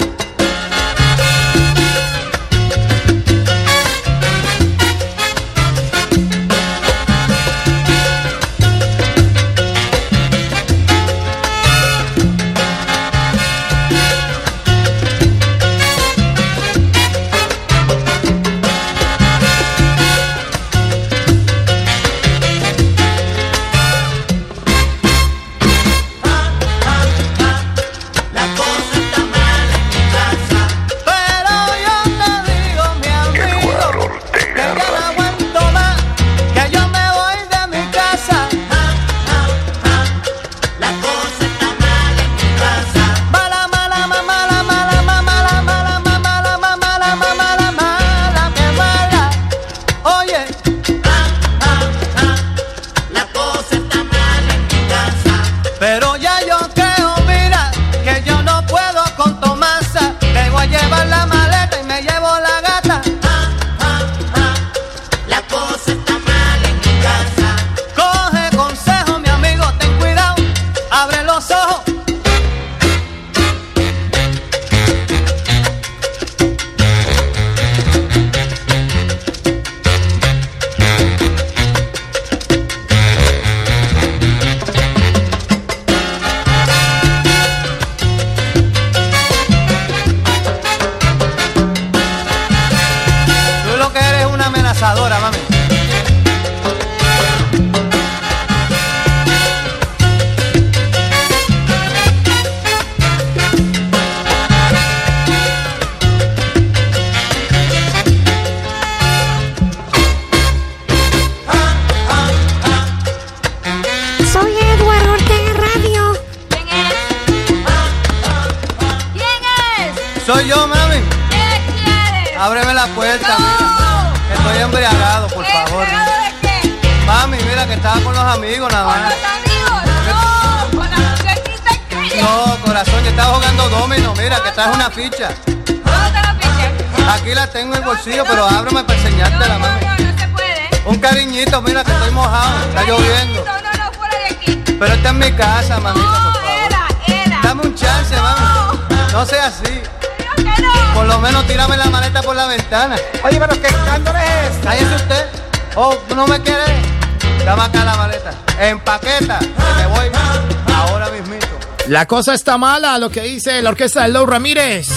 La cosa está mala, lo que dice la orquesta de Lou Ramírez.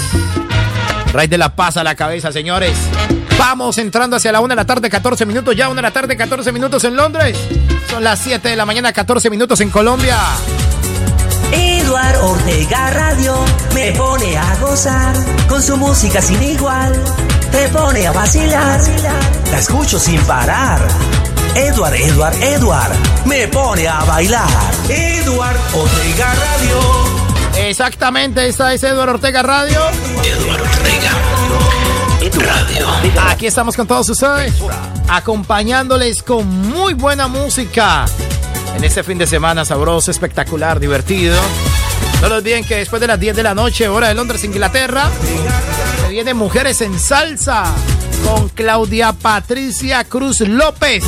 Ray de la paz a la cabeza, señores. Vamos entrando hacia la 1 de la tarde, 14 minutos. Ya 1 de la tarde, 14 minutos en Londres. Son las 7 de la mañana, 14 minutos en Colombia. Eduard Ortega Radio me pone a gozar con su música sin igual. Te pone a vacilar, la escucho sin parar. Eduard, Eduard, Eduard me pone a bailar. Eduard Ortega Radio. Exactamente, esta es Eduardo Ortega Radio. Eduard Ortega. Radio. Aquí estamos con todos ustedes, acompañándoles con muy buena música en este fin de semana sabroso, espectacular, divertido. No lo olviden que después de las 10 de la noche, hora de Londres, Inglaterra, se viene Mujeres en Salsa con Claudia Patricia Cruz López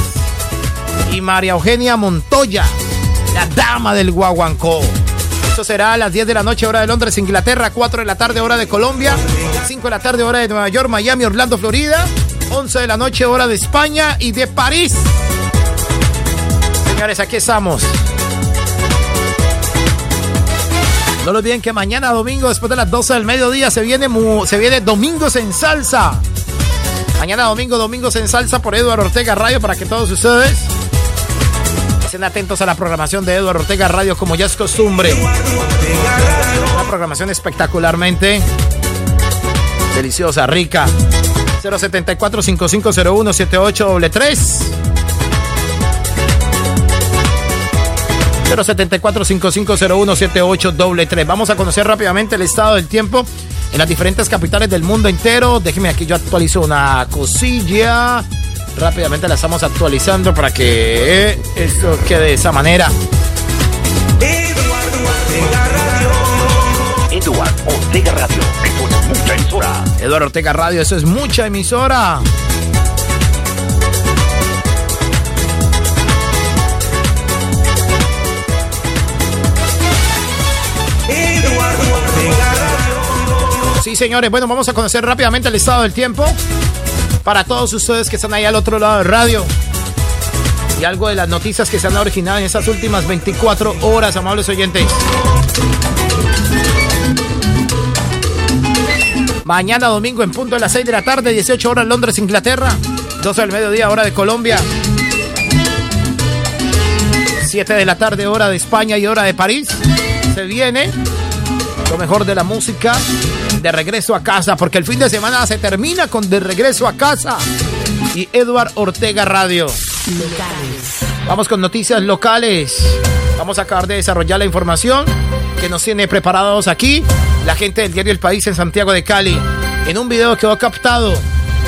y María Eugenia Montoya, la dama del guaguancó. Esto será a las 10 de la noche, hora de Londres, Inglaterra, 4 de la tarde, hora de Colombia, 5 de la tarde, hora de Nueva York, Miami, Orlando, Florida, 11 de la noche, hora de España y de París. Señores, aquí estamos. No lo olviden que mañana domingo, después de las 12 del mediodía, se viene, se viene Domingos en Salsa. Mañana domingo, Domingos en Salsa por Eduardo Ortega Radio para que todos ustedes estén atentos a la programación de Eduardo Ortega Radio como ya es costumbre. Una programación espectacularmente deliciosa, rica. 074 5501 7833 074 5501 7833 Vamos a conocer rápidamente el estado del tiempo en las diferentes capitales del mundo entero. Déjeme aquí, yo actualizo una cosilla. Rápidamente la estamos actualizando para que esto quede de esa manera. Eduard Ortega Radio. Esto es mucha emisora. Eduardo Ortega Radio, eso es mucha emisora. Sí, señores, bueno, vamos a conocer rápidamente el estado del tiempo para todos ustedes que están ahí al otro lado del radio. Y algo de las noticias que se han originado en estas últimas 24 horas, amables oyentes. Mañana domingo en punto de las 6 de la tarde, 18 horas Londres, Inglaterra. 12 del mediodía, hora de Colombia. 7 de la tarde, hora de España y hora de París. Se viene lo mejor de la música de regreso a casa, porque el fin de semana se termina con de regreso a casa. Y Eduard Ortega Radio. Vamos con noticias locales. Vamos a acabar de desarrollar la información que nos tiene preparados aquí la gente del diario El País en Santiago de Cali. En un video quedó captado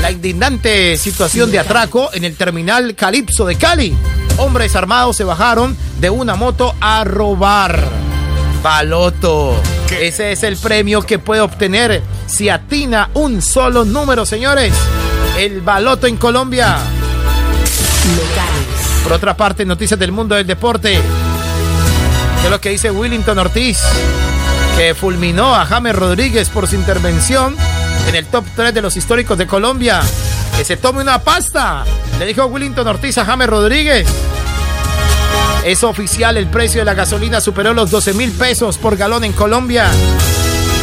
la indignante situación de atraco en el terminal Calipso de Cali. Hombres armados se bajaron de una moto a robar. Baloto. Ese es el premio que puede obtener si atina un solo número, señores. El baloto en Colombia. Por otra parte, noticias del mundo del deporte. ¿Qué es lo que dice Willington Ortiz? Que fulminó a James Rodríguez por su intervención en el top 3 de los históricos de Colombia. Que se tome una pasta. Le dijo Willington Ortiz a James Rodríguez. Es oficial, el precio de la gasolina superó los 12 mil pesos por galón en Colombia.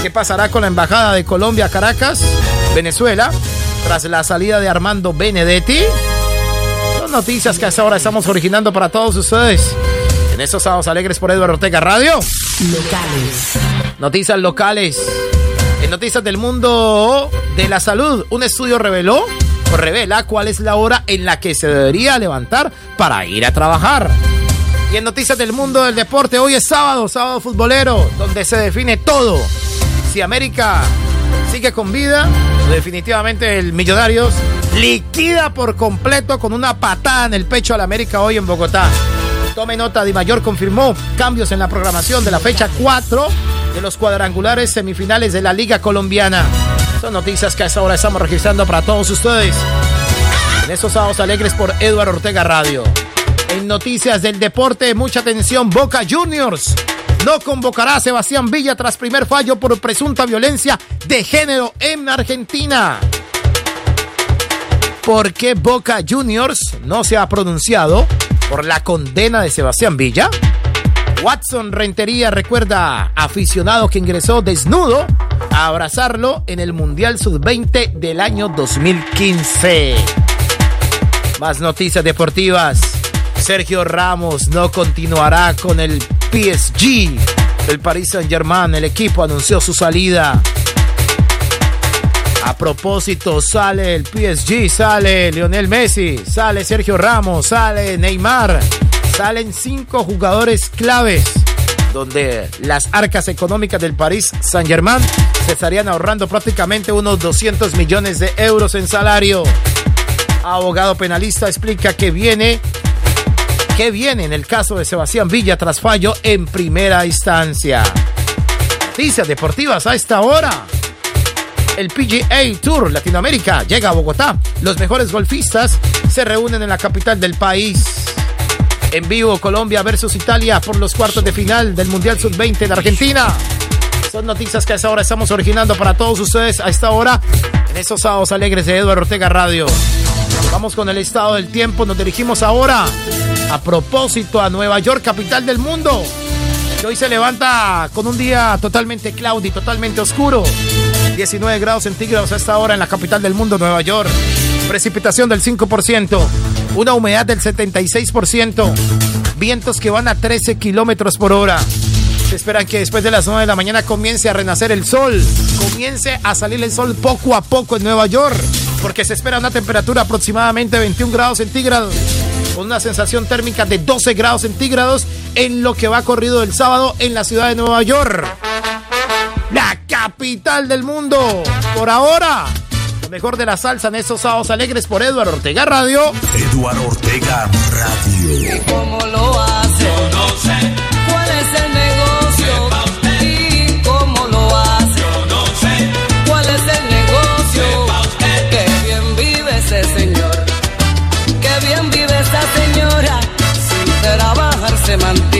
¿Qué pasará con la embajada de Colombia a Caracas, Venezuela, tras la salida de Armando Benedetti? Son noticias que hasta ahora estamos originando para todos ustedes. En estos sábados alegres por Eduardo Ortega Radio. Locales. Noticias locales. En noticias del mundo de la salud, un estudio reveló o revela cuál es la hora en la que se debería levantar para ir a trabajar. Y en noticias del mundo del deporte, hoy es sábado, sábado futbolero, donde se define todo. Si América sigue con vida, definitivamente el Millonarios liquida por completo con una patada en el pecho al América hoy en Bogotá. Tome nota, Di Mayor confirmó cambios en la programación de la fecha 4 de los cuadrangulares semifinales de la Liga Colombiana. Son noticias que a esta hora estamos registrando para todos ustedes. En estos sábados alegres por Eduardo Ortega Radio. Noticias del deporte, mucha atención, Boca Juniors no convocará a Sebastián Villa tras primer fallo por presunta violencia de género en Argentina. ¿Por qué Boca Juniors no se ha pronunciado por la condena de Sebastián Villa? Watson Rentería recuerda aficionado que ingresó desnudo a abrazarlo en el Mundial Sub-20 del año 2015. Más noticias deportivas. Sergio Ramos no continuará con el PSG. El Paris Saint-Germain, el equipo anunció su salida. A propósito, sale el PSG, sale Lionel Messi, sale Sergio Ramos, sale Neymar, salen cinco jugadores claves donde las arcas económicas del Paris Saint-Germain se estarían ahorrando prácticamente unos 200 millones de euros en salario. Abogado penalista explica que viene que viene en el caso de Sebastián Villa tras fallo en primera instancia. Noticias deportivas a esta hora. El PGA Tour Latinoamérica llega a Bogotá. Los mejores golfistas se reúnen en la capital del país. En vivo Colombia versus Italia por los cuartos de final del Mundial Sub-20 de Argentina. Son noticias que a esta hora estamos originando para todos ustedes a esta hora en esos sábados alegres de Eduardo Ortega Radio. Vamos con el estado del tiempo. Nos dirigimos ahora a propósito a Nueva York, capital del mundo. Que hoy se levanta con un día totalmente cloudy, totalmente oscuro. 19 grados centígrados a esta hora en la capital del mundo, Nueva York. Precipitación del 5%. Una humedad del 76%. Vientos que van a 13 kilómetros por hora. Se esperan que después de las 9 de la mañana comience a renacer el sol. Comience a salir el sol poco a poco en Nueva York. Porque se espera una temperatura aproximadamente 21 grados centígrados. Con una sensación térmica de 12 grados centígrados en lo que va corrido el sábado en la ciudad de Nueva York. La capital del mundo. Por ahora, lo mejor de la salsa en esos sábados alegres por Eduardo Ortega Radio. Eduardo Ortega Radio. ¿Cómo lo hace? Yo no sé, se.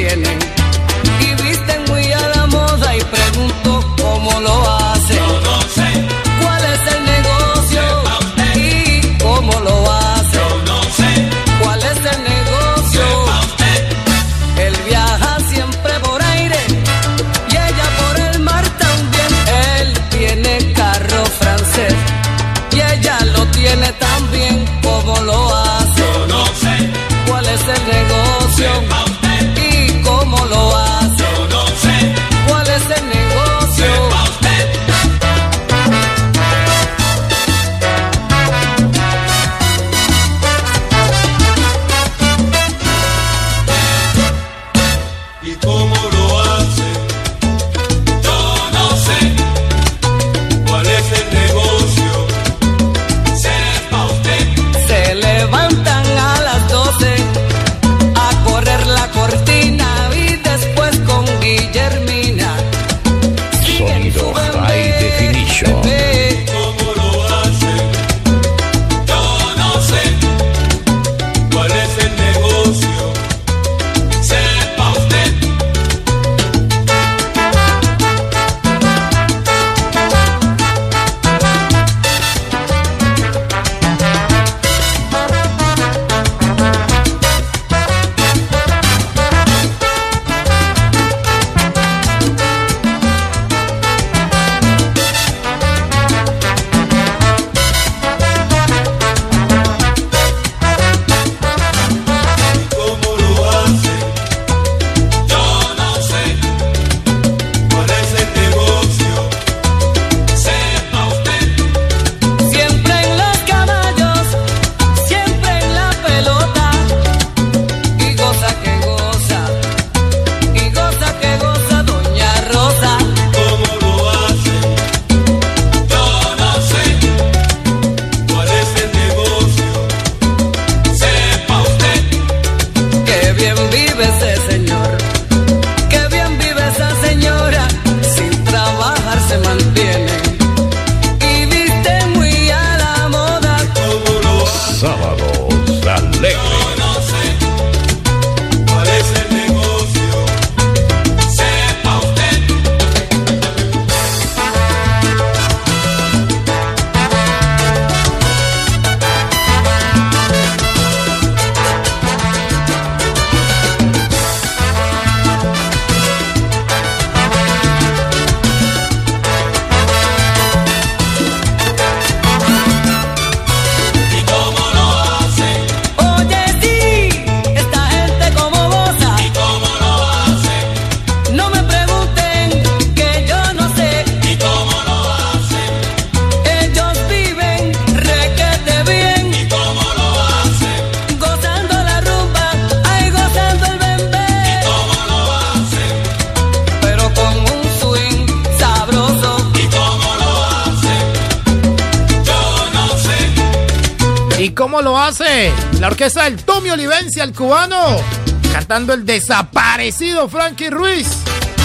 El desaparecido Frankie Ruiz.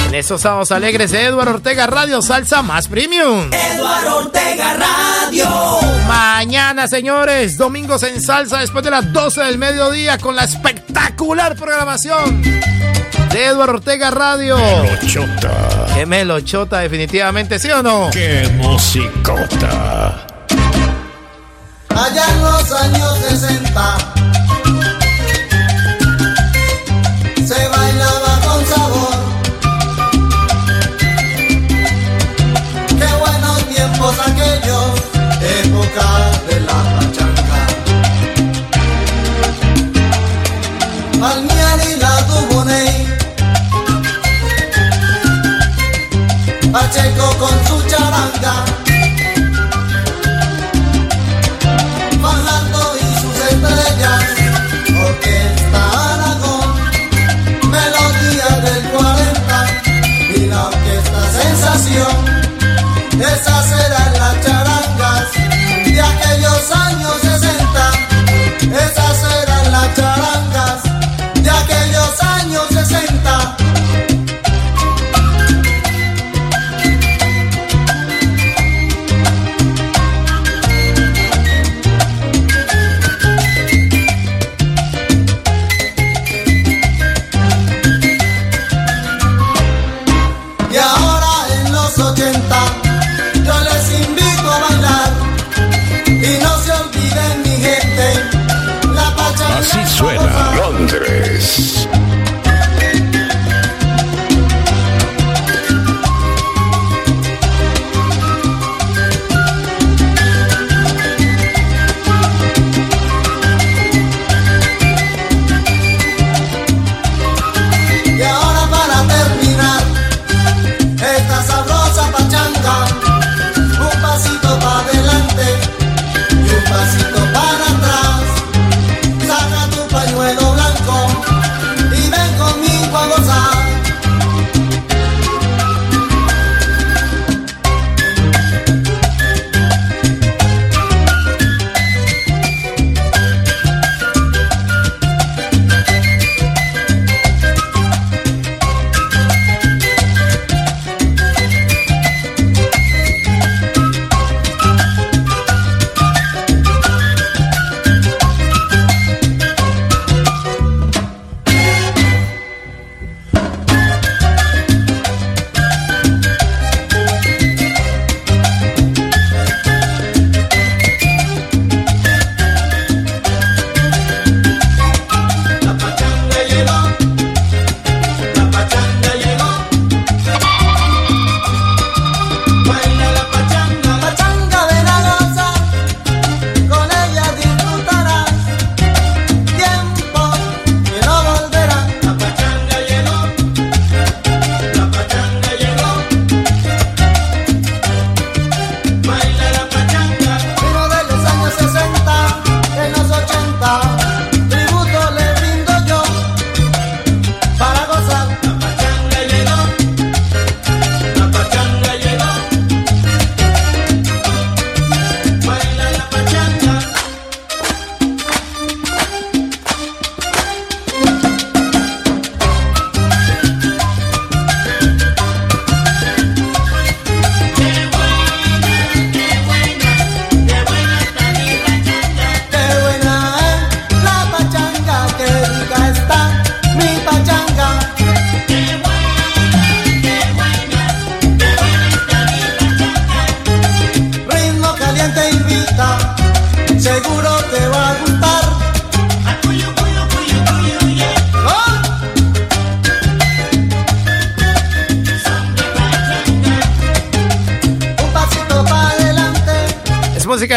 En esos sábados alegres de Eduardo Ortega Radio Salsa Más Premium. Eduardo Ortega Radio. Mañana, señores, domingos en salsa después de las 12 del mediodía con la espectacular programación de Eduardo Ortega Radio. Melochota. Qué melochota, definitivamente, ¿sí o no? Qué musicota. Allá en los años 60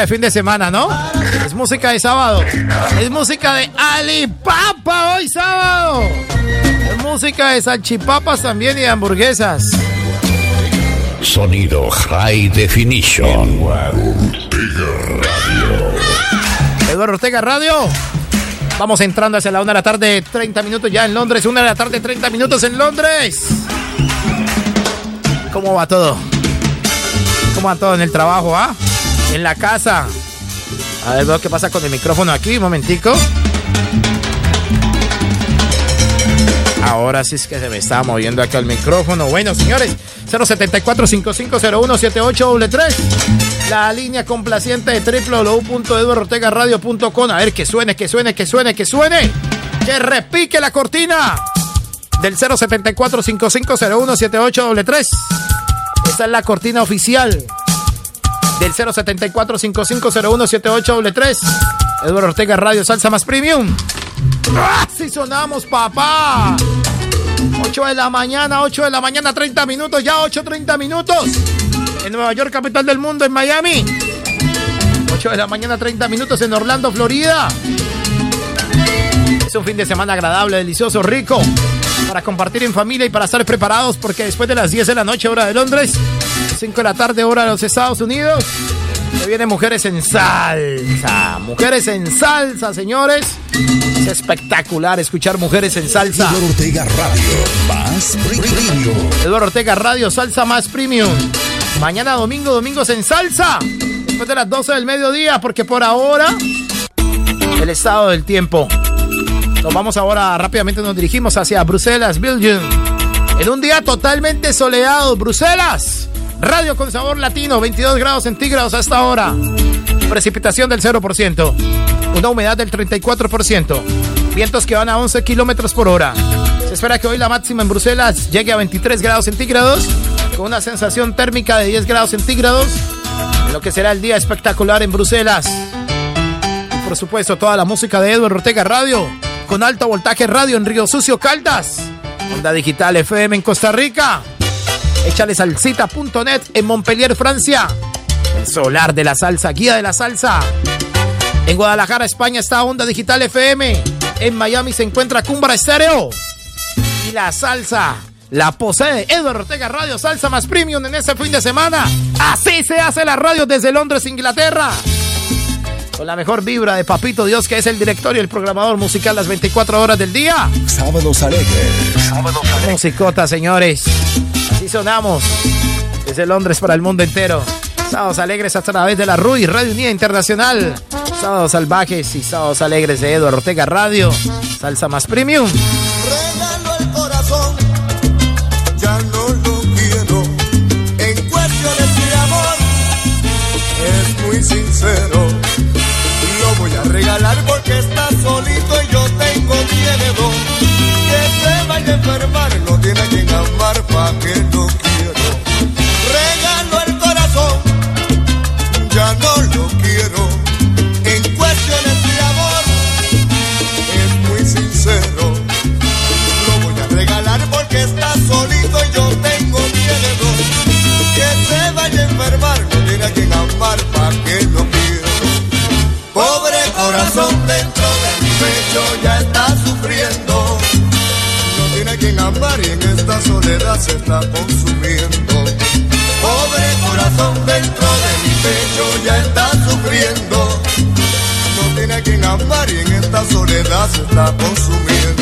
fin de semana, ¿no? Es música de sábado. Es música de Alipapa hoy sábado. Es música de salchipapas también y de hamburguesas. Sonido High Definition. Eduardo Ortega Radio. Vamos entrando hacia la una de la tarde, 30 minutos ya en Londres. Una de la tarde, 30 minutos en Londres. ¿Cómo va todo? ¿Cómo va todo en el trabajo, ah? En la casa. A ver, veo qué pasa con el micrófono aquí, un momentico. Ahora sí es que se me estaba moviendo acá el micrófono. Bueno, señores, 074-5501-7833. La línea complaciente de www.eduardortegaradio.com. A ver, que suene, que suene, que suene, que suene. Que repique la cortina del 074-5501-7833. Esta es la cortina oficial del 074-5501-7833. Eduardo Ortega Radio Salsa Más Premium. ¡Ah! ¡Sí sonamos, papá! 8 de la mañana, 8 de la mañana, 30 minutos, ya 8, 30 minutos. En Nueva York, capital del mundo, en Miami. 8 de la mañana, 30 minutos en Orlando, Florida. Es un fin de semana agradable, delicioso, rico. Para compartir en familia y para estar preparados porque después de las 10 de la noche, hora de Londres, 5 de la tarde, hora de los Estados Unidos, se vienen mujeres en salsa. Mujeres en salsa, señores. Es espectacular escuchar mujeres en salsa. Eduardo Ortega Radio, más premium. Eduardo Ortega Radio, salsa más premium. Mañana domingo, domingos en salsa. Después de las 12 del mediodía, porque por ahora el estado del tiempo. Nos vamos ahora rápidamente, nos dirigimos hacia Bruselas, Belgium. En un día totalmente soleado, Bruselas. Radio con sabor latino, 22 grados centígrados hasta ahora. Precipitación del 0%. Una humedad del 34%. Vientos que van a 11 kilómetros por hora. Se espera que hoy la máxima en Bruselas llegue a 23 grados centígrados. Con una sensación térmica de 10 grados centígrados. En lo que será el día espectacular en Bruselas. Y por supuesto, toda la música de Edward Ortega Radio. Con alto voltaje radio en Río Sucio, Caldas. Onda Digital FM en Costa Rica. Échale salsita.net en Montpellier, Francia. El solar de la salsa, guía de la salsa. En Guadalajara, España está Onda Digital FM. En Miami se encuentra Cumbra Estéreo. Y la salsa la posee Eduardo Ortega Radio Salsa más Premium en este fin de semana. Así se hace la radio desde Londres, Inglaterra. Con la mejor vibra de Papito Dios, que es el director y el programador musical las 24 horas del día. Sábados alegres. Sábados alegres. Musicota, señores. Así sonamos. Desde Londres para el mundo entero. Sábados alegres a través de la RUI, Radio Unida Internacional. Sábados salvajes y sábados alegres de Eduardo Ortega Radio. Salsa más premium. Regalo el corazón, ya no lo quiero. En cuestiones de amor, es muy sincero. Lo voy a regalar porque está solito y yo tengo miedo. A enfermar, no tiene quien amar, pa' que lo quiero. Regalo el corazón, ya no lo quiero. En cuestiones de amor, es muy sincero. Lo voy a regalar porque está solito y yo tengo miedo. Que se vaya a enfermar, no tiene quien amar, pa' que lo quiero. Pobre corazón dentro de mi pecho ya está amar y en esta soledad se está consumiendo. Pobre corazón dentro de mi pecho ya está sufriendo. No tiene a quien amar y en esta soledad se está consumiendo.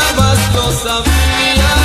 Engañabas, lo sabía.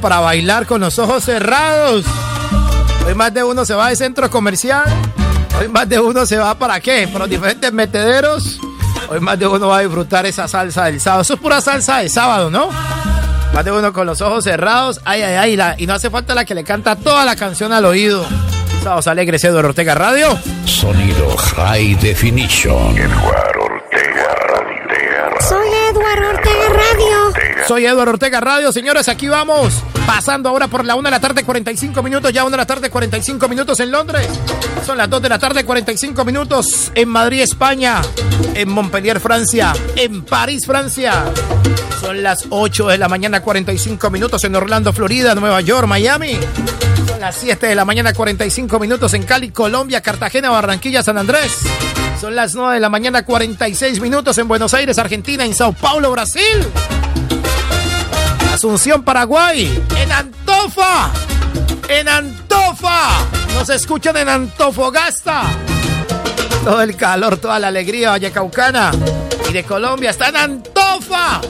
Para bailar con los ojos cerrados. Hoy más de uno se va de centro comercial. Hoy más de uno se va para qué? Para los diferentes metederos. Hoy más de uno va a disfrutar esa salsa del sábado. Eso es pura salsa de sábado, ¿no? Más de uno con los ojos cerrados. Ay, ay, ay. la- y no hace falta la que le canta toda la canción al oído. Sábados alegres, Eduardo Ortega Radio. Sonido High Definition. Edward Ortega Radio. Soy Edward Ortega Soy Eduardo Ortega Radio, señores, aquí vamos. Pasando ahora por la 1 de la tarde, 45 minutos. Ya 1 de la tarde, 45 minutos en Londres. Son las 2 de la tarde, 45 minutos en Madrid, España. En Montpellier, Francia. En París, Francia. Son las 8 de la mañana, 45 minutos en Orlando, Florida, Nueva York, Miami. Son las 7 de la mañana, 45 minutos en Cali, Colombia, Cartagena, Barranquilla, San Andrés. Son las 9 de la mañana, 46 minutos en Buenos Aires, Argentina, en Sao Paulo, Brasil. Asunción, Paraguay. En Antofa. En Antofa. Nos escuchan en Antofagasta. Todo el calor, toda la alegría vallecaucana. Y de Colombia está en Antofa.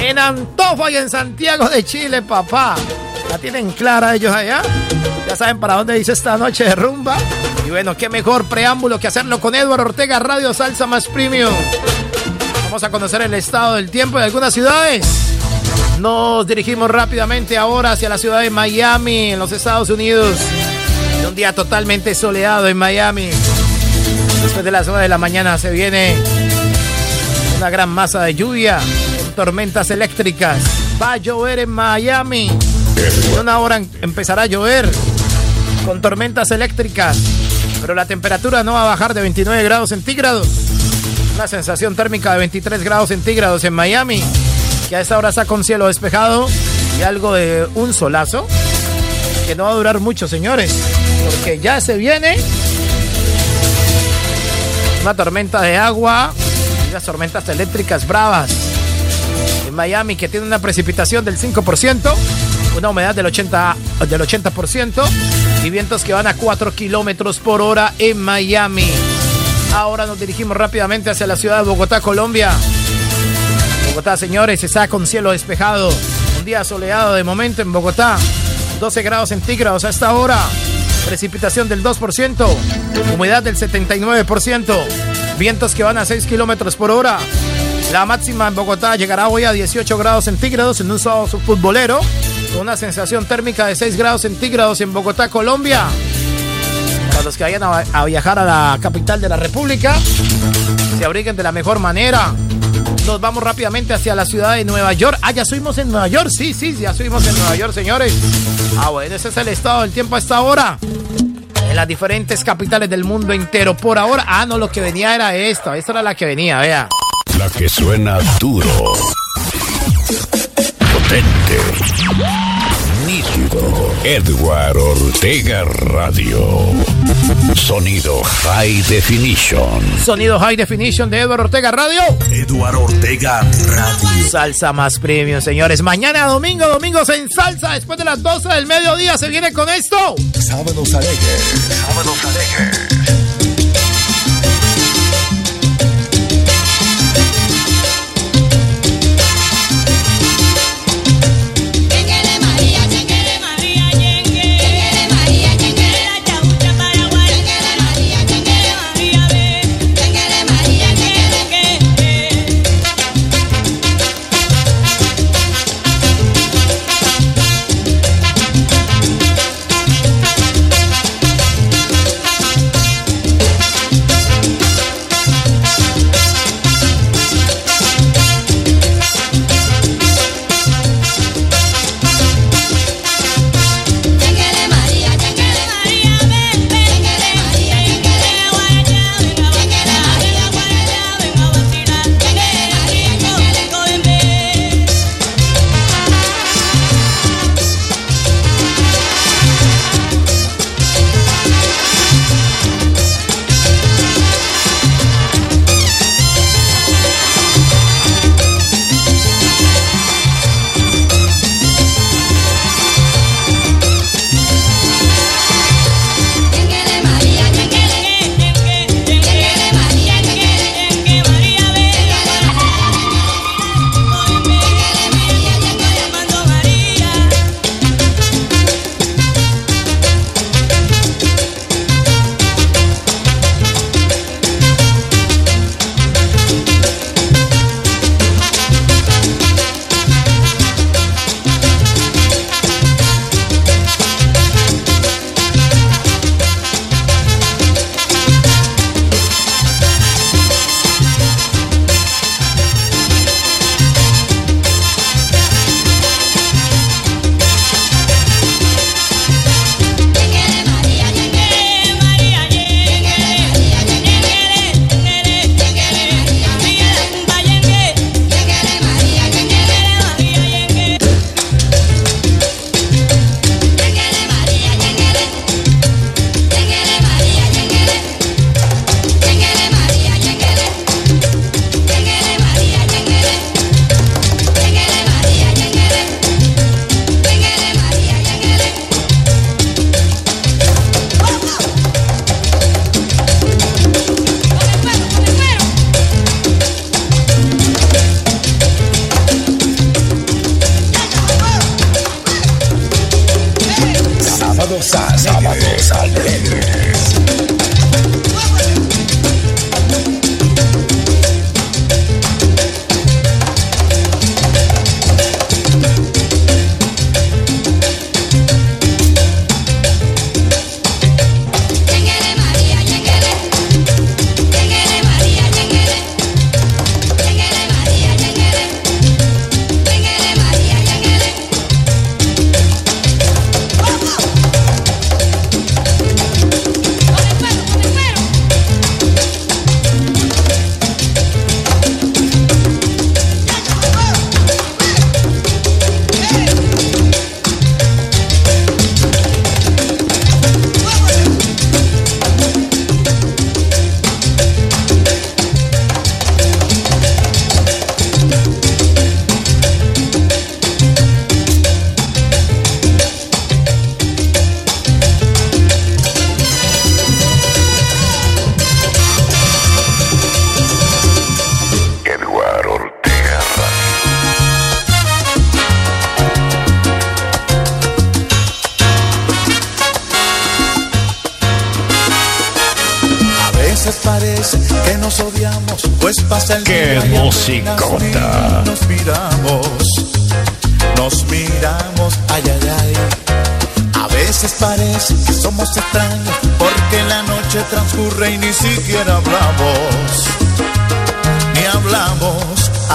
En Antofa y en Santiago de Chile, papá. La tienen clara ellos allá. Ya saben para dónde dice esta noche de rumba. Y bueno, qué mejor preámbulo que hacerlo con Eduardo Ortega, Radio Salsa Más Premium. Vamos a conocer el estado del tiempo de algunas ciudades. Nos dirigimos rápidamente ahora hacia la ciudad de Miami, en los Estados Unidos. Un día totalmente soleado en Miami. Después de las 9 de la mañana se viene una gran masa de lluvia, tormentas eléctricas. Va a llover en Miami. En una hora empezará a llover con tormentas eléctricas. Pero la temperatura no va a bajar de 29 grados centígrados. Una sensación térmica de 23 grados centígrados en Miami. Que a esta hora está con cielo despejado y algo de un solazo. Que no va a durar mucho, señores. Porque ya se viene una tormenta de agua y unas tormentas eléctricas bravas en Miami que tiene una precipitación del 5%, una humedad del 80%, del 80% y vientos que van a 4 kilómetros por hora en Miami. Ahora nos dirigimos rápidamente hacia la ciudad de Bogotá, Colombia. Bogotá, señores, está con cielo despejado. Un día soleado de momento en Bogotá. 12 grados centígrados a esta hora. Precipitación del 2%. Humedad del 79%. Vientos que van a 6 kilómetros por hora. La máxima en Bogotá llegará hoy a 18 grados centígrados en un sábado futbolero. Con una sensación térmica de 6 grados centígrados en Bogotá, Colombia. Para los que vayan a, viajar a la capital de la República, se abriguen de la mejor manera. Nos vamos rápidamente hacia la ciudad de Nueva York. Ah, ya subimos en Nueva York. Sí, sí, ya subimos en Nueva York, señores. Ah, bueno, ese es el estado del tiempo a esta hora. En las diferentes capitales del mundo entero. Por ahora, ah, no, lo que venía era esta. Esta era la que venía, vea. La que suena duro. Potente. Nítido. Edward Ortega Radio. Sonido High Definition. Sonido High Definition de Eduardo Ortega Radio. Eduardo Ortega Radio. Salsa más premium, señores. Mañana domingo, domingos en salsa. Después de las 12 del mediodía se viene con esto. Sábados alegres. Sábados alegres.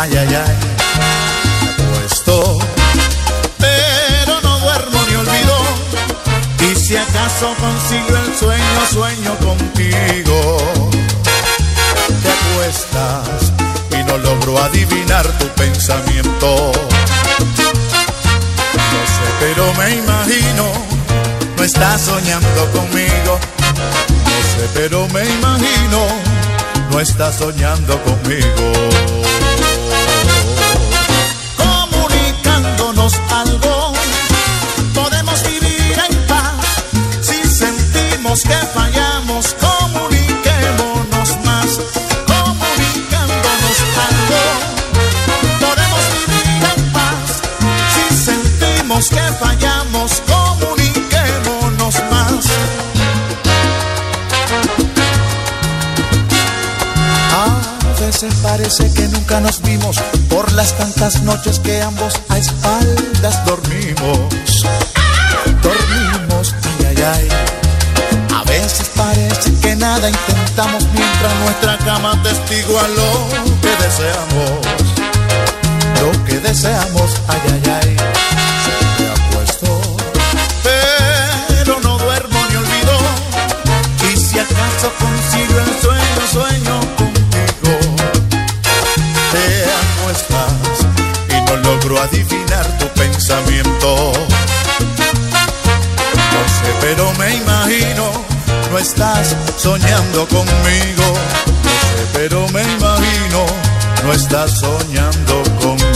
Ay, ay, ay. Me acuesto, pero no duermo ni olvido. Y si acaso consigo el sueño, sueño contigo. Te acuestas y no logro adivinar tu pensamiento. No sé, pero me imagino, no estás soñando conmigo. No sé, pero me imagino, no estás soñando conmigo. Algo podemos vivir en paz. Si sentimos que fallamos, parece que nunca nos vimos por las tantas noches que ambos a espaldas dormimos. Dormimos, ay, ay, ay. A veces parece que nada intentamos mientras nuestra cama testigua lo que deseamos. Lo que deseamos, ay, ay, ay. Logro adivinar tu pensamiento. No sé, pero me imagino, no estás soñando conmigo. No sé, pero me imagino, no estás soñando conmigo.